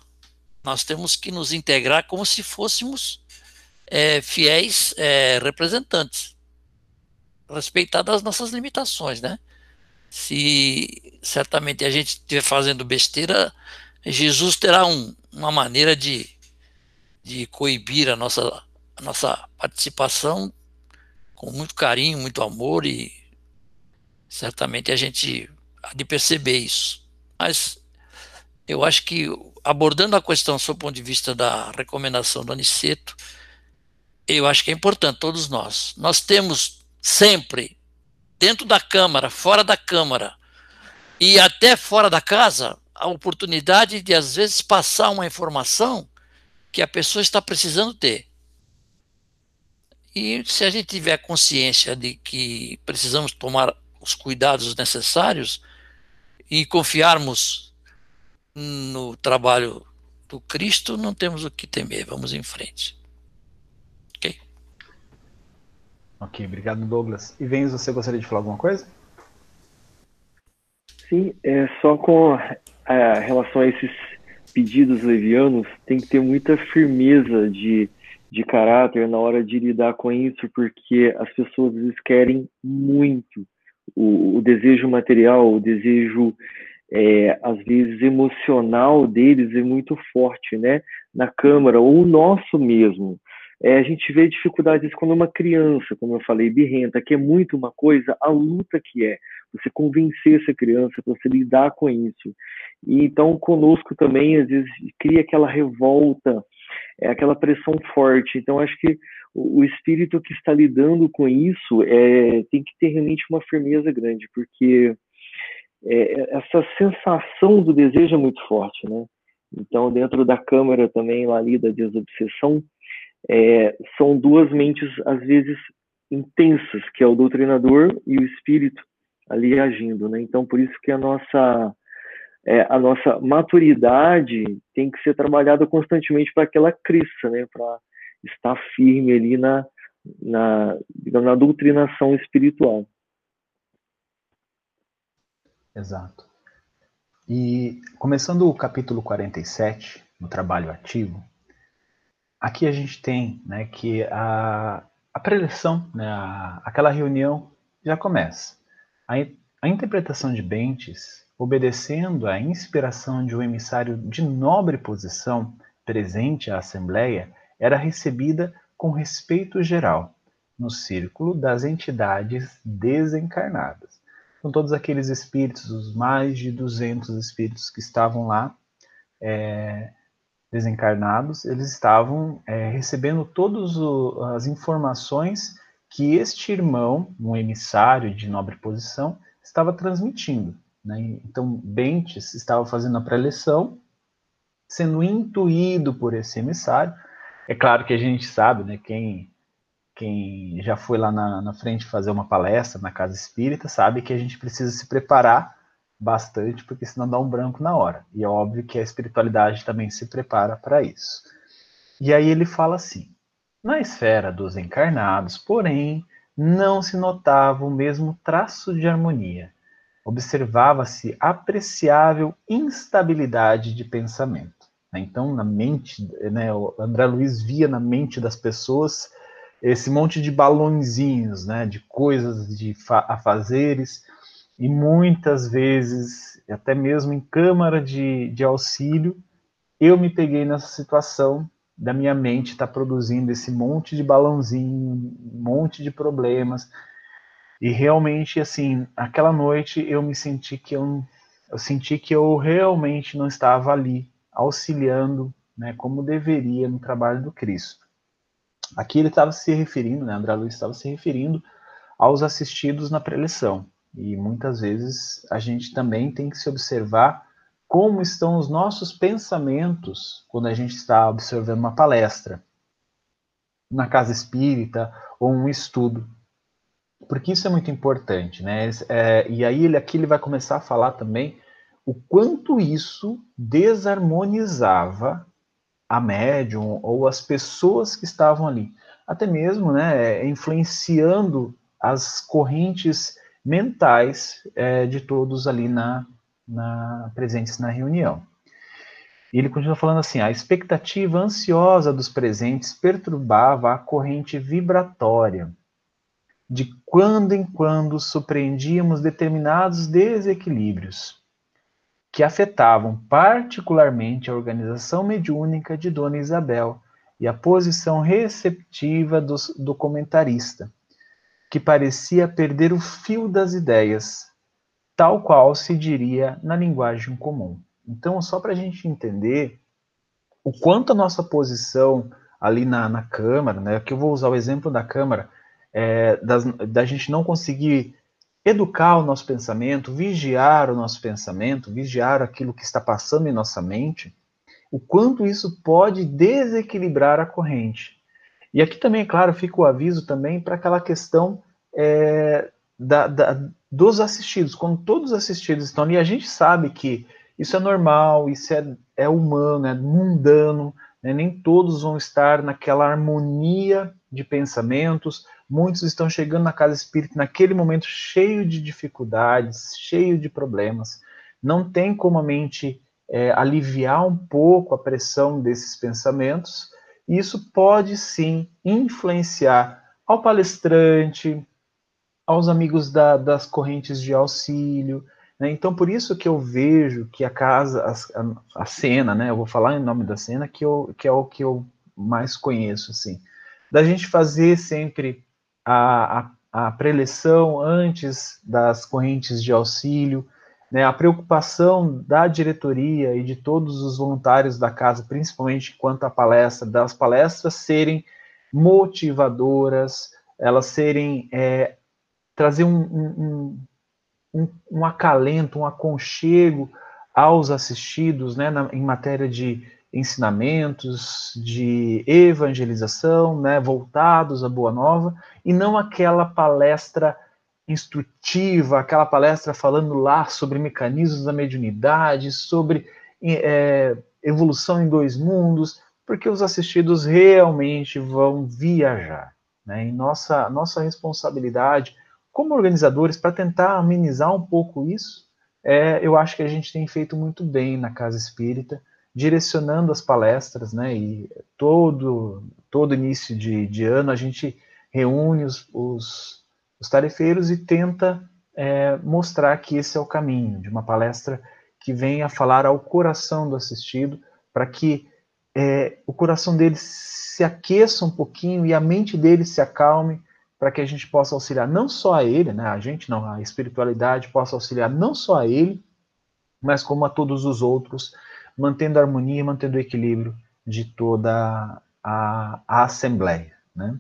nós temos que nos integrar como se fôssemos é, fiéis é, representantes, respeitadas as nossas limitações, né? Se certamente a gente estiver fazendo besteira, Jesus terá um, uma maneira de, de coibir a nossa, a nossa participação com muito carinho, muito amor e certamente a gente há de perceber isso. Mas eu acho que abordando a questão sob o ponto de vista da recomendação do Aniceto, eu acho que é importante, todos nós. Nós temos sempre, dentro da Câmara, fora da Câmara e até fora da casa, a oportunidade de, às vezes, passar uma informação que a pessoa está precisando ter. E se a gente tiver consciência de que precisamos tomar os cuidados necessários e confiarmos no trabalho do Cristo, não temos o que temer, vamos em frente. Ok? Ok, obrigado, Douglas. E Vens, você gostaria de falar alguma coisa? Sim, é só com relação a esses pedidos levianos, tem que ter muita firmeza de, de caráter na hora de lidar com isso, porque as pessoas eles querem muito o, o desejo material, o desejo é, às vezes emocional deles é muito forte, né? Na câmara ou o nosso mesmo. É, a gente vê dificuldades quando uma criança, como eu falei, birrenta, que é muito uma coisa, a luta que é você convencer essa criança você lidar com isso. E então conosco também às vezes cria aquela revolta, é aquela pressão forte. Então acho que o espírito que está lidando com isso é, tem que ter realmente uma firmeza grande, porque é, essa sensação do desejo é muito forte, né? Então, dentro da câmara também, lá ali da desobsessão, é, são duas mentes, às vezes, intensas, que é o doutrinador e o espírito ali agindo, né? Então, por isso que a nossa, é, a nossa maturidade tem que ser trabalhada constantemente para que ela cresça, né? Para estar firme ali na, na, na doutrinação espiritual. Exato. E começando o capítulo 47, no trabalho ativo, aqui a gente tem né, que a, a preleção, né, a, aquela reunião já começa. A, a interpretação de Bentes, obedecendo à inspiração de um emissário de nobre posição presente à Assembleia, era recebida com respeito geral no círculo das entidades desencarnadas com todos aqueles espíritos, os mais de 200 espíritos que estavam lá é, desencarnados, eles estavam é, recebendo todas as informações que este irmão, um emissário de nobre posição, estava transmitindo. Né? Então, Bentes estava fazendo a preleção, sendo intuído por esse emissário. É claro que a gente sabe, né, quem quem já foi lá na, na frente fazer uma palestra na casa espírita sabe que a gente precisa se preparar bastante, porque senão dá um branco na hora. E é óbvio que a espiritualidade também se prepara para isso. E aí ele fala assim: na esfera dos encarnados, porém, não se notava o mesmo traço de harmonia. Observava-se apreciável instabilidade de pensamento. Então, na mente, né, o André Luiz via na mente das pessoas esse monte de balãozinhos, né, de coisas de fa afazeres, e muitas vezes, até mesmo em câmara de, de auxílio, eu me peguei nessa situação da minha mente estar tá produzindo esse monte de balãozinho, um monte de problemas, e realmente, assim, aquela noite eu me senti que eu, eu senti que eu realmente não estava ali auxiliando, né, como deveria no trabalho do Cristo. Aqui ele estava se referindo, né, André Luiz estava se referindo aos assistidos na preleção. E muitas vezes a gente também tem que se observar como estão os nossos pensamentos quando a gente está observando uma palestra na casa espírita ou um estudo. Porque isso é muito importante, né? É, e aí ele aqui ele vai começar a falar também o quanto isso desarmonizava a médium ou as pessoas que estavam ali, até mesmo, né, influenciando as correntes mentais é, de todos ali na, na presentes na reunião. E ele continua falando assim: a expectativa ansiosa dos presentes perturbava a corrente vibratória. De quando em quando surpreendíamos determinados desequilíbrios que afetavam particularmente a organização mediúnica de Dona Isabel e a posição receptiva do, do comentarista, que parecia perder o fio das ideias, tal qual se diria na linguagem comum. Então, só para a gente entender o quanto a nossa posição ali na, na Câmara, né, que eu vou usar o exemplo da Câmara, é, das, da gente não conseguir educar o nosso pensamento, vigiar o nosso pensamento, vigiar aquilo que está passando em nossa mente, o quanto isso pode desequilibrar a corrente. E aqui também, claro, fica o aviso também para aquela questão é, da, da, dos assistidos. Quando todos os assistidos estão ali, a gente sabe que isso é normal, isso é, é humano, é mundano, né? nem todos vão estar naquela harmonia de pensamentos. Muitos estão chegando na casa espírita naquele momento cheio de dificuldades, cheio de problemas. Não tem como a mente é, aliviar um pouco a pressão desses pensamentos. E isso pode sim influenciar ao palestrante, aos amigos da, das correntes de auxílio, né? Então, por isso que eu vejo que a casa, a, a, cena, né? Eu vou falar em nome da cena, que, eu, que é o que eu mais conheço, assim. Da gente fazer sempre a, a, a preleção antes das correntes de auxílio, né? A preocupação da diretoria e de todos os voluntários da casa, principalmente quanto à palestra, das palestras serem motivadoras, elas serem é, trazer um, um, um, um acalento, um aconchego aos assistidos, né, na, em matéria de ensinamentos, de evangelização, né, voltados à Boa Nova, e não aquela palestra instrutiva, aquela palestra falando lá sobre mecanismos da mediunidade, sobre é, evolução em dois mundos, porque os assistidos realmente vão viajar. Né? E nossa, nossa responsabilidade como organizadores, para tentar amenizar um pouco isso, é, eu acho que a gente tem feito muito bem na Casa Espírita, direcionando as palestras, né? E todo, todo início de, de ano a gente reúne os, os, os tarefeiros e tenta é, mostrar que esse é o caminho de uma palestra que venha falar ao coração do assistido, para que é, o coração dele se aqueça um pouquinho e a mente dele se acalme para que a gente possa auxiliar não só a ele, né, a gente não, a espiritualidade possa auxiliar não só a ele, mas como a todos os outros, mantendo a harmonia, mantendo o equilíbrio de toda a, a assembleia, né?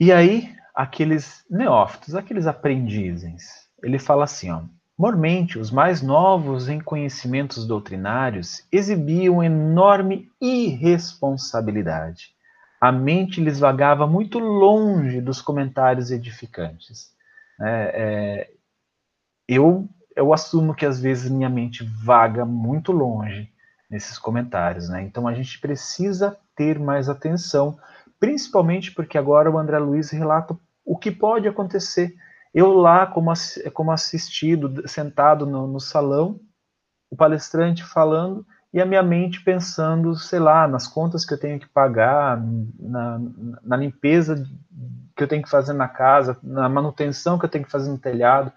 E aí, aqueles neófitos, aqueles aprendizes, ele fala assim, ó, Mormente, os mais novos em conhecimentos doutrinários exibiam enorme irresponsabilidade a mente lhes vagava muito longe dos comentários edificantes. É, é, eu, eu assumo que às vezes minha mente vaga muito longe nesses comentários, né? Então a gente precisa ter mais atenção, principalmente porque agora o André Luiz relata o que pode acontecer. Eu lá, como, como assistido, sentado no, no salão, o palestrante falando, e a minha mente pensando, sei lá, nas contas que eu tenho que pagar, na, na, limpeza que eu tenho que fazer na casa, na manutenção que eu tenho que fazer no telhado,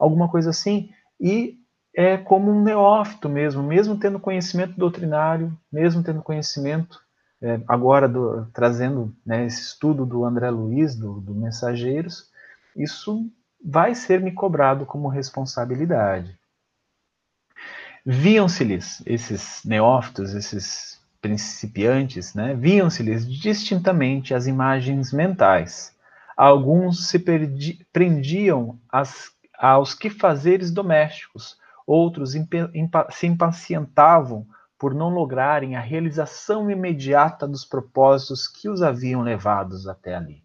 alguma coisa assim. E é como um neófito mesmo, mesmo tendo conhecimento doutrinário, mesmo tendo conhecimento, é, agora do, trazendo né, esse estudo do André Luiz, do, do Mensageiros, isso vai ser me cobrado como responsabilidade. Viam-se-lhes, esses neófitos, esses principiantes, né, viam-se-lhes distintamente as imagens mentais. Alguns se perdi, prendiam as, aos quefazeres domésticos, outros impa impa se impacientavam por não lograrem a realização imediata dos propósitos que os haviam levados até ali.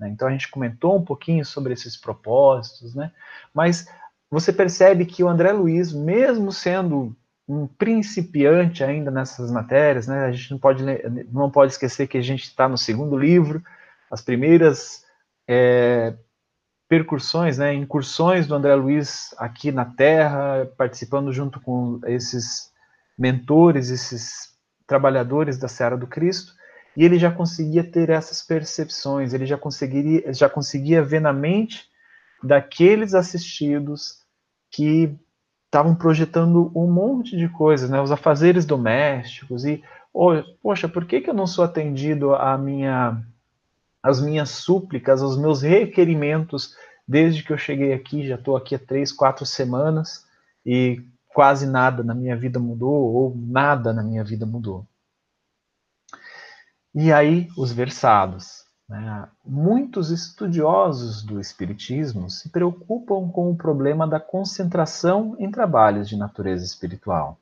Né? Então a gente comentou um pouquinho sobre esses propósitos, né? mas você percebe que o André Luiz, mesmo sendo um principiante ainda nessas matérias, né? A gente não pode, não pode esquecer que a gente está no segundo livro, as primeiras é, né, incursões do André Luiz aqui na Terra, participando junto com esses mentores, esses trabalhadores da Seara do Cristo, e ele já conseguia ter essas percepções, ele já conseguiria, já conseguia ver na mente daqueles assistidos que estavam projetando um monte de coisas, né? Os afazeres domésticos e, oh, poxa, por que, que eu não sou atendido a minha, as minhas súplicas, os meus requerimentos desde que eu cheguei aqui? Já estou aqui há três, quatro semanas e quase nada na minha vida mudou ou nada na minha vida mudou. E aí os versados. Né? Muitos estudiosos do Espiritismo se preocupam com o problema da concentração em trabalhos de natureza espiritual.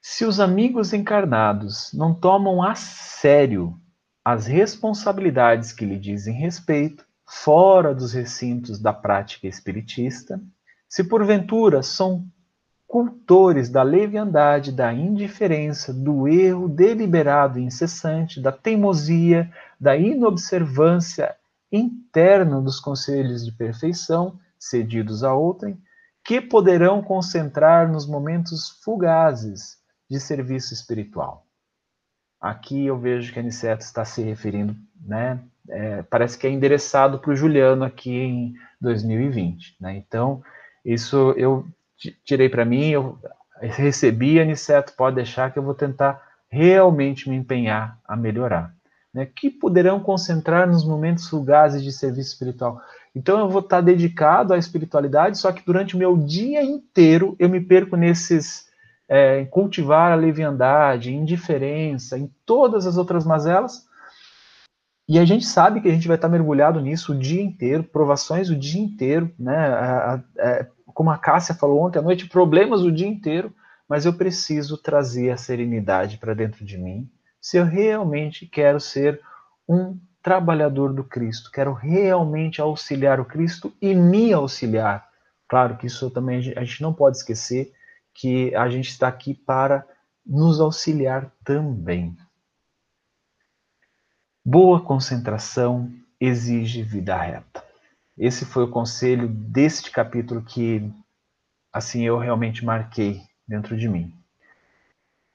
Se os amigos encarnados não tomam a sério as responsabilidades que lhe dizem respeito, fora dos recintos da prática espiritista, se porventura são cultores da leviandade, da indiferença, do erro deliberado e incessante, da teimosia, da inobservância interna dos conselhos de perfeição cedidos a outrem, que poderão concentrar nos momentos fugazes de serviço espiritual. Aqui eu vejo que Aniceto está se referindo, né? É, parece que é endereçado para o Juliano aqui em 2020, né? Então, isso eu tirei para mim, eu recebi, Aniceto, pode deixar que eu vou tentar realmente me empenhar a melhorar. Né? Que poderão concentrar nos momentos fugazes de serviço espiritual. Então eu vou estar dedicado à espiritualidade, só que durante o meu dia inteiro eu me perco nesses é, cultivar a leviandade, indiferença, em todas as outras mazelas. E a gente sabe que a gente vai estar mergulhado nisso o dia inteiro, provações o dia inteiro, né? A, como a Cássia falou ontem à noite, problemas o dia inteiro, mas eu preciso trazer a serenidade para dentro de mim, se eu realmente quero ser um trabalhador do Cristo, quero realmente auxiliar o Cristo e me auxiliar. Claro que isso também a gente não pode esquecer que a gente está aqui para nos auxiliar também. Boa concentração exige vida reta. Esse foi o conselho deste capítulo que, assim, eu realmente marquei dentro de mim.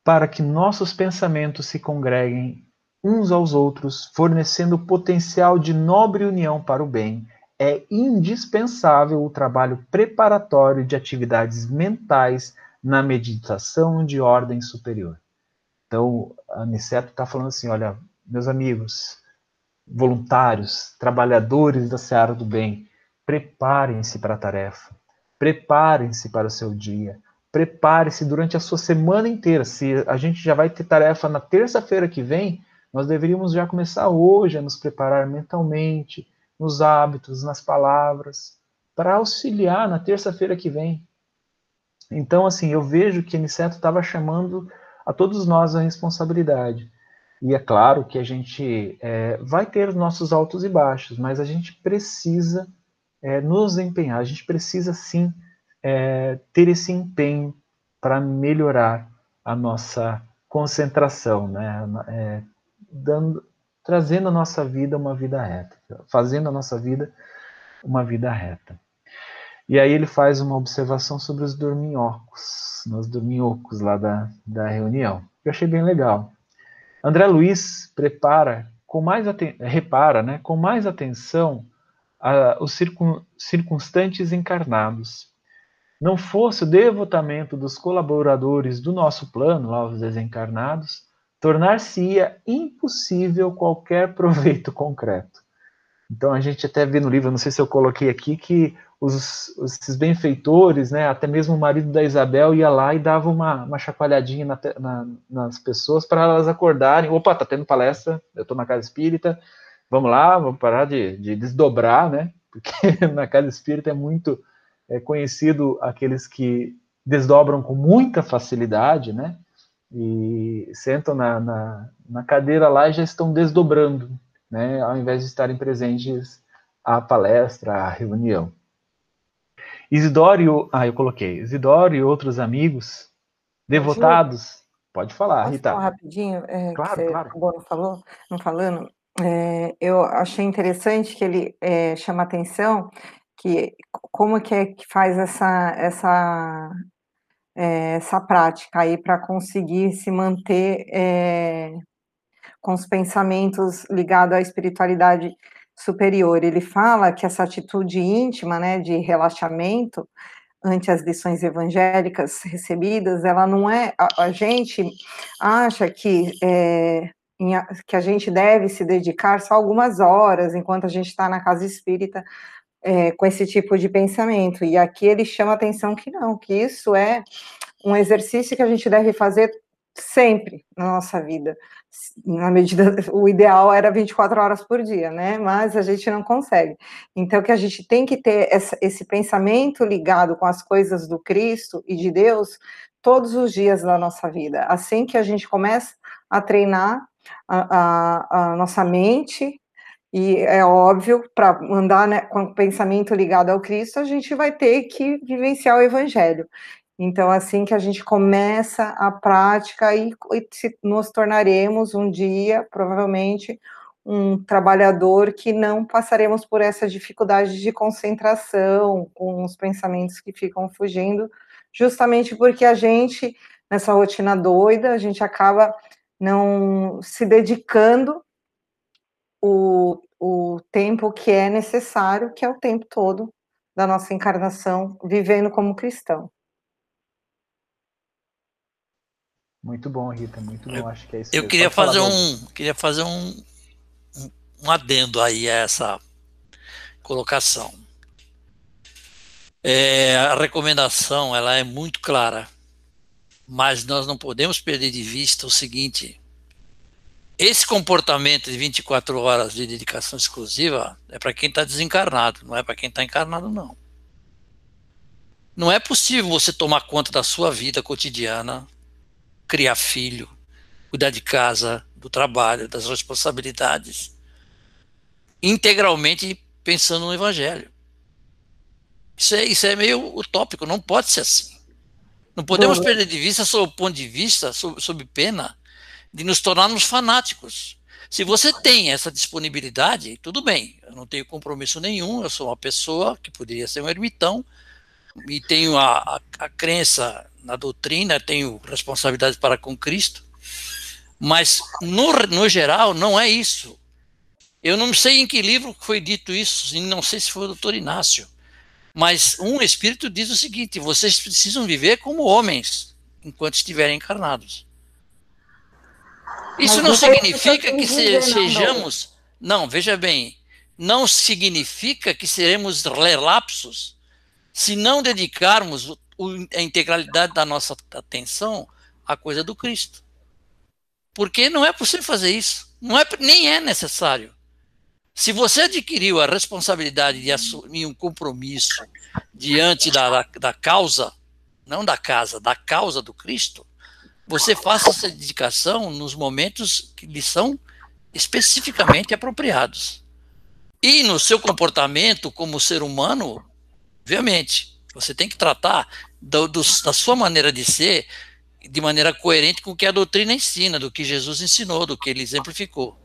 Para que nossos pensamentos se congreguem uns aos outros, fornecendo potencial de nobre união para o bem, é indispensável o trabalho preparatório de atividades mentais na meditação de ordem superior. Então, Aniceto está falando assim: olha, meus amigos, voluntários, trabalhadores da seara do bem, preparem-se para a tarefa, preparem-se para o seu dia, prepare-se durante a sua semana inteira. Se a gente já vai ter tarefa na terça-feira que vem, nós deveríamos já começar hoje a nos preparar mentalmente, nos hábitos, nas palavras, para auxiliar na terça-feira que vem. Então, assim, eu vejo que Aniceto estava chamando a todos nós a responsabilidade. E é claro que a gente é, vai ter os nossos altos e baixos, mas a gente precisa é, nos empenhar, a gente precisa sim é, ter esse empenho para melhorar a nossa concentração, né? É, dando, trazendo a nossa vida uma vida reta, fazendo a nossa vida uma vida reta. E aí ele faz uma observação sobre os dorminhocos, os dorminhocos lá da, da reunião. Eu achei bem legal. André Luiz prepara com mais repara, né, com mais atenção a, os circun circunstantes encarnados. Não fosse o devotamento dos colaboradores do nosso plano, lá os desencarnados, tornar-se-ia impossível qualquer proveito concreto. Então a gente até vê no livro, não sei se eu coloquei aqui, que os, esses benfeitores, né, até mesmo o marido da Isabel ia lá e dava uma, uma chacoalhadinha na, na, nas pessoas para elas acordarem. Opa, tá tendo palestra, eu estou na casa espírita, vamos lá, vamos parar de, de desdobrar, né? Porque na casa espírita é muito é conhecido aqueles que desdobram com muita facilidade, né? E sentam na, na, na cadeira lá e já estão desdobrando, né? Ao invés de estarem presentes à palestra, à reunião. Isidoro, ah, eu coloquei, Isidoro e outros amigos devotados. Pode falar, Posso Rita. falar rapidinho? É, Claro, que claro. não, falou, não falando. É, eu achei interessante que ele é, chama atenção que como que é que faz essa essa é, essa prática aí para conseguir se manter é, com os pensamentos ligados à espiritualidade superior. Ele fala que essa atitude íntima, né, de relaxamento ante as lições evangélicas recebidas, ela não é a, a gente acha que é, que a gente deve se dedicar só algumas horas enquanto a gente está na casa espírita é, com esse tipo de pensamento. E aqui ele chama atenção que não, que isso é um exercício que a gente deve fazer sempre na nossa vida. Na medida, o ideal era 24 horas por dia, né? Mas a gente não consegue. Então, que a gente tem que ter essa, esse pensamento ligado com as coisas do Cristo e de Deus todos os dias da nossa vida. Assim que a gente começa a treinar a, a, a nossa mente e é óbvio, para andar né, com o pensamento ligado ao Cristo, a gente vai ter que vivenciar o Evangelho. Então, assim que a gente começa a prática, e, e nos tornaremos um dia, provavelmente, um trabalhador que não passaremos por essa dificuldade de concentração, com os pensamentos que ficam fugindo, justamente porque a gente, nessa rotina doida, a gente acaba não se dedicando o, o tempo que é necessário, que é o tempo todo da nossa encarnação, vivendo como cristão. Muito bom, Rita, muito bom. Acho que é isso. Eu queria fazer um, queria fazer um, um, um adendo aí a essa colocação. É, a recomendação ela é muito clara, mas nós não podemos perder de vista o seguinte: esse comportamento de 24 horas de dedicação exclusiva é para quem está desencarnado, não é para quem está encarnado, não. Não é possível você tomar conta da sua vida cotidiana, criar filho, cuidar de casa, do trabalho, das responsabilidades, integralmente pensando no Evangelho. Isso é, isso é meio utópico, não pode ser assim. Não podemos Bom, perder de vista, sob o ponto de vista, sob, sob pena de nos tornarmos fanáticos. Se você tem essa disponibilidade, tudo bem, eu não tenho compromisso nenhum, eu sou uma pessoa que poderia ser um ermitão, e tenho a, a, a crença na doutrina, tenho responsabilidade para com Cristo, mas no, no geral não é isso. Eu não sei em que livro foi dito isso, e não sei se foi o doutor Inácio, mas um espírito diz o seguinte: vocês precisam viver como homens enquanto estiverem encarnados. Isso Mas não significa que se- sejamos. Não, veja bem, não significa que seremos relapsos se não dedicarmos a integralidade da nossa atenção à coisa do Cristo. Porque não é possível fazer isso. Não é, nem é necessário. Se você adquiriu a responsabilidade de assumir um compromisso diante da, da, da causa, não da casa, da causa do Cristo, você faça essa dedicação nos momentos que lhe são especificamente apropriados. E no seu comportamento como ser humano, obviamente, você tem que tratar do, do, da sua maneira de ser de maneira coerente com o que a doutrina ensina, do que Jesus ensinou, do que ele exemplificou.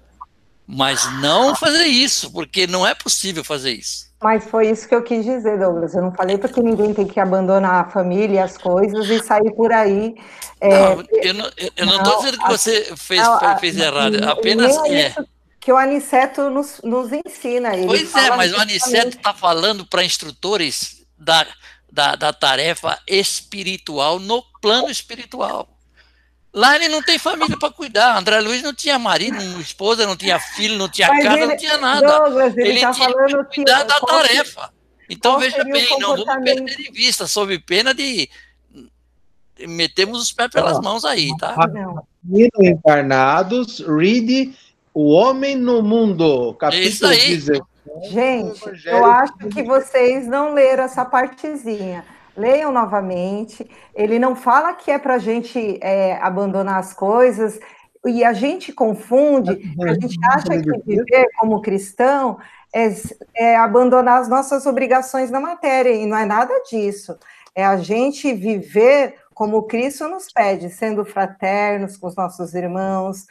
Mas não fazer isso, porque não é possível fazer isso. Mas foi isso que eu quis dizer, Douglas. Eu não falei porque ninguém tem que abandonar a família e as coisas e sair por aí. é, não, eu não estou não, dizendo que a- você fez, não, a- fez errado, apenas é é. isso que o Aniceto nos, nos ensina. Ele Pois é, mas o Aniceto está falando para instrutores da, da, da tarefa espiritual no plano espiritual. Lá ele não tem família para cuidar. André Luiz não tinha marido, não tinha esposa, não tinha filho, não tinha Mas casa, ele, não tinha nada. Douglas, ele está falando que cuidar da tarefa. Então veja bem, não vamos perder de vista, sob pena de metemos os pés pelas mãos aí, tá? Encarnados, read O Homem no Mundo, é capítulo 19. Gente, eu acho que vocês não leram essa partezinha. Leiam novamente. Ele não fala que é para a gente é, abandonar as coisas, e a gente confunde, a gente acha que viver como cristão é, é, abandonar as nossas obrigações na matéria, e não é nada disso. É a gente viver como Cristo nos pede, sendo fraternos com os nossos irmãos,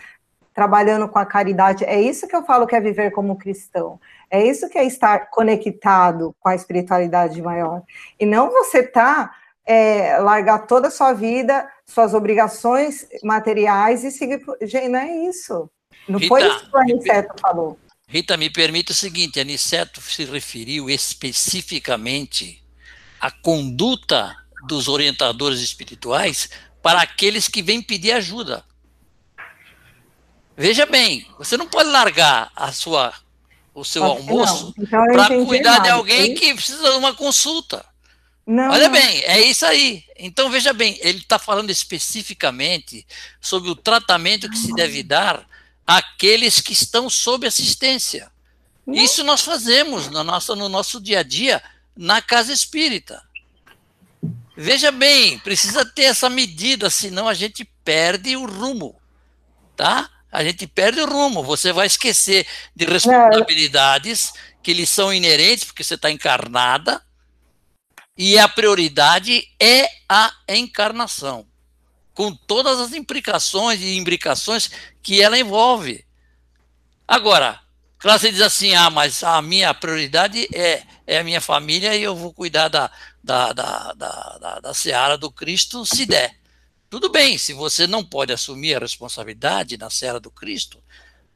trabalhando com a caridade. É isso que eu falo que é viver como cristão. É isso que é estar conectado com a espiritualidade maior. E não você tá é, largar toda a sua vida, suas obrigações materiais e seguir. Gente, não é isso. Não Rita, foi isso que o Aniceto falou. Rita, me permite o seguinte: Aniceto se referiu especificamente à conduta dos orientadores espirituais para aqueles que vêm pedir ajuda. Veja bem, você não pode largar a sua, o seu almoço então, para cuidar de alguém que precisa de uma consulta. Não, Olha não. bem, é isso aí. Então veja bem, ele está falando especificamente sobre o tratamento que se deve dar àqueles que estão sob assistência. Não. Isso nós fazemos no nosso, no nosso dia a dia na casa espírita. Veja bem, precisa ter essa medida, senão a gente perde o rumo, tá? A gente perde o rumo. Você vai esquecer de responsabilidades que lhe são inerentes, porque você está encarnada, e a prioridade é a encarnação, com todas as implicações e imbricações que ela envolve. Agora, você diz assim, ah, mas a minha prioridade é, é a minha família e eu vou cuidar da, da, da, da, da, da seara do Cristo se der. Tudo bem, se você não pode assumir a responsabilidade na seara do Cristo,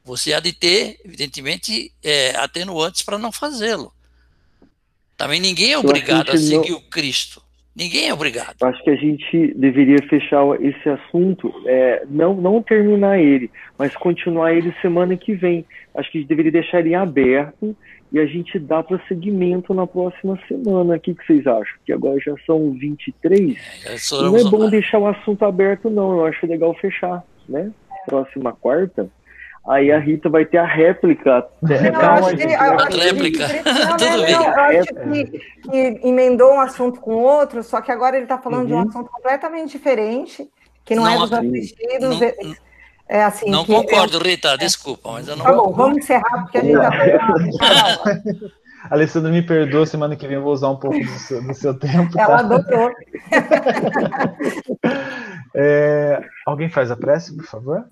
você há de ter, evidentemente, é, atenuantes para não fazê-lo. Também ninguém é obrigado a seguir não... o Cristo. Ninguém é obrigado. Acho que a gente deveria fechar esse assunto, é, não, não terminar ele, mas continuar ele semana que vem. Acho que a gente deveria deixar ele aberto e a gente dá prosseguimento na próxima semana. O que, que vocês acham? Que agora já são 23. É, não é bom deixar o assunto aberto, não. Eu acho legal fechar, né? Próxima quarta. Aí a Rita vai ter a réplica. a réplica. Tudo bem. Eu acho que, que, emendou um assunto com outro, só que agora ele está falando uhum. de um uhum. assunto completamente diferente, que não, não é dos assistidos. Não, é assim, não concordo, Rita, é, desculpa, mas eu não. Tá bom, vamos encerrar, porque a gente está. Alessandra, me perdoa, semana que vem eu vou usar um pouco do seu, do seu tempo. Tá? Ela adotou. é, alguém faz a prece, por favor?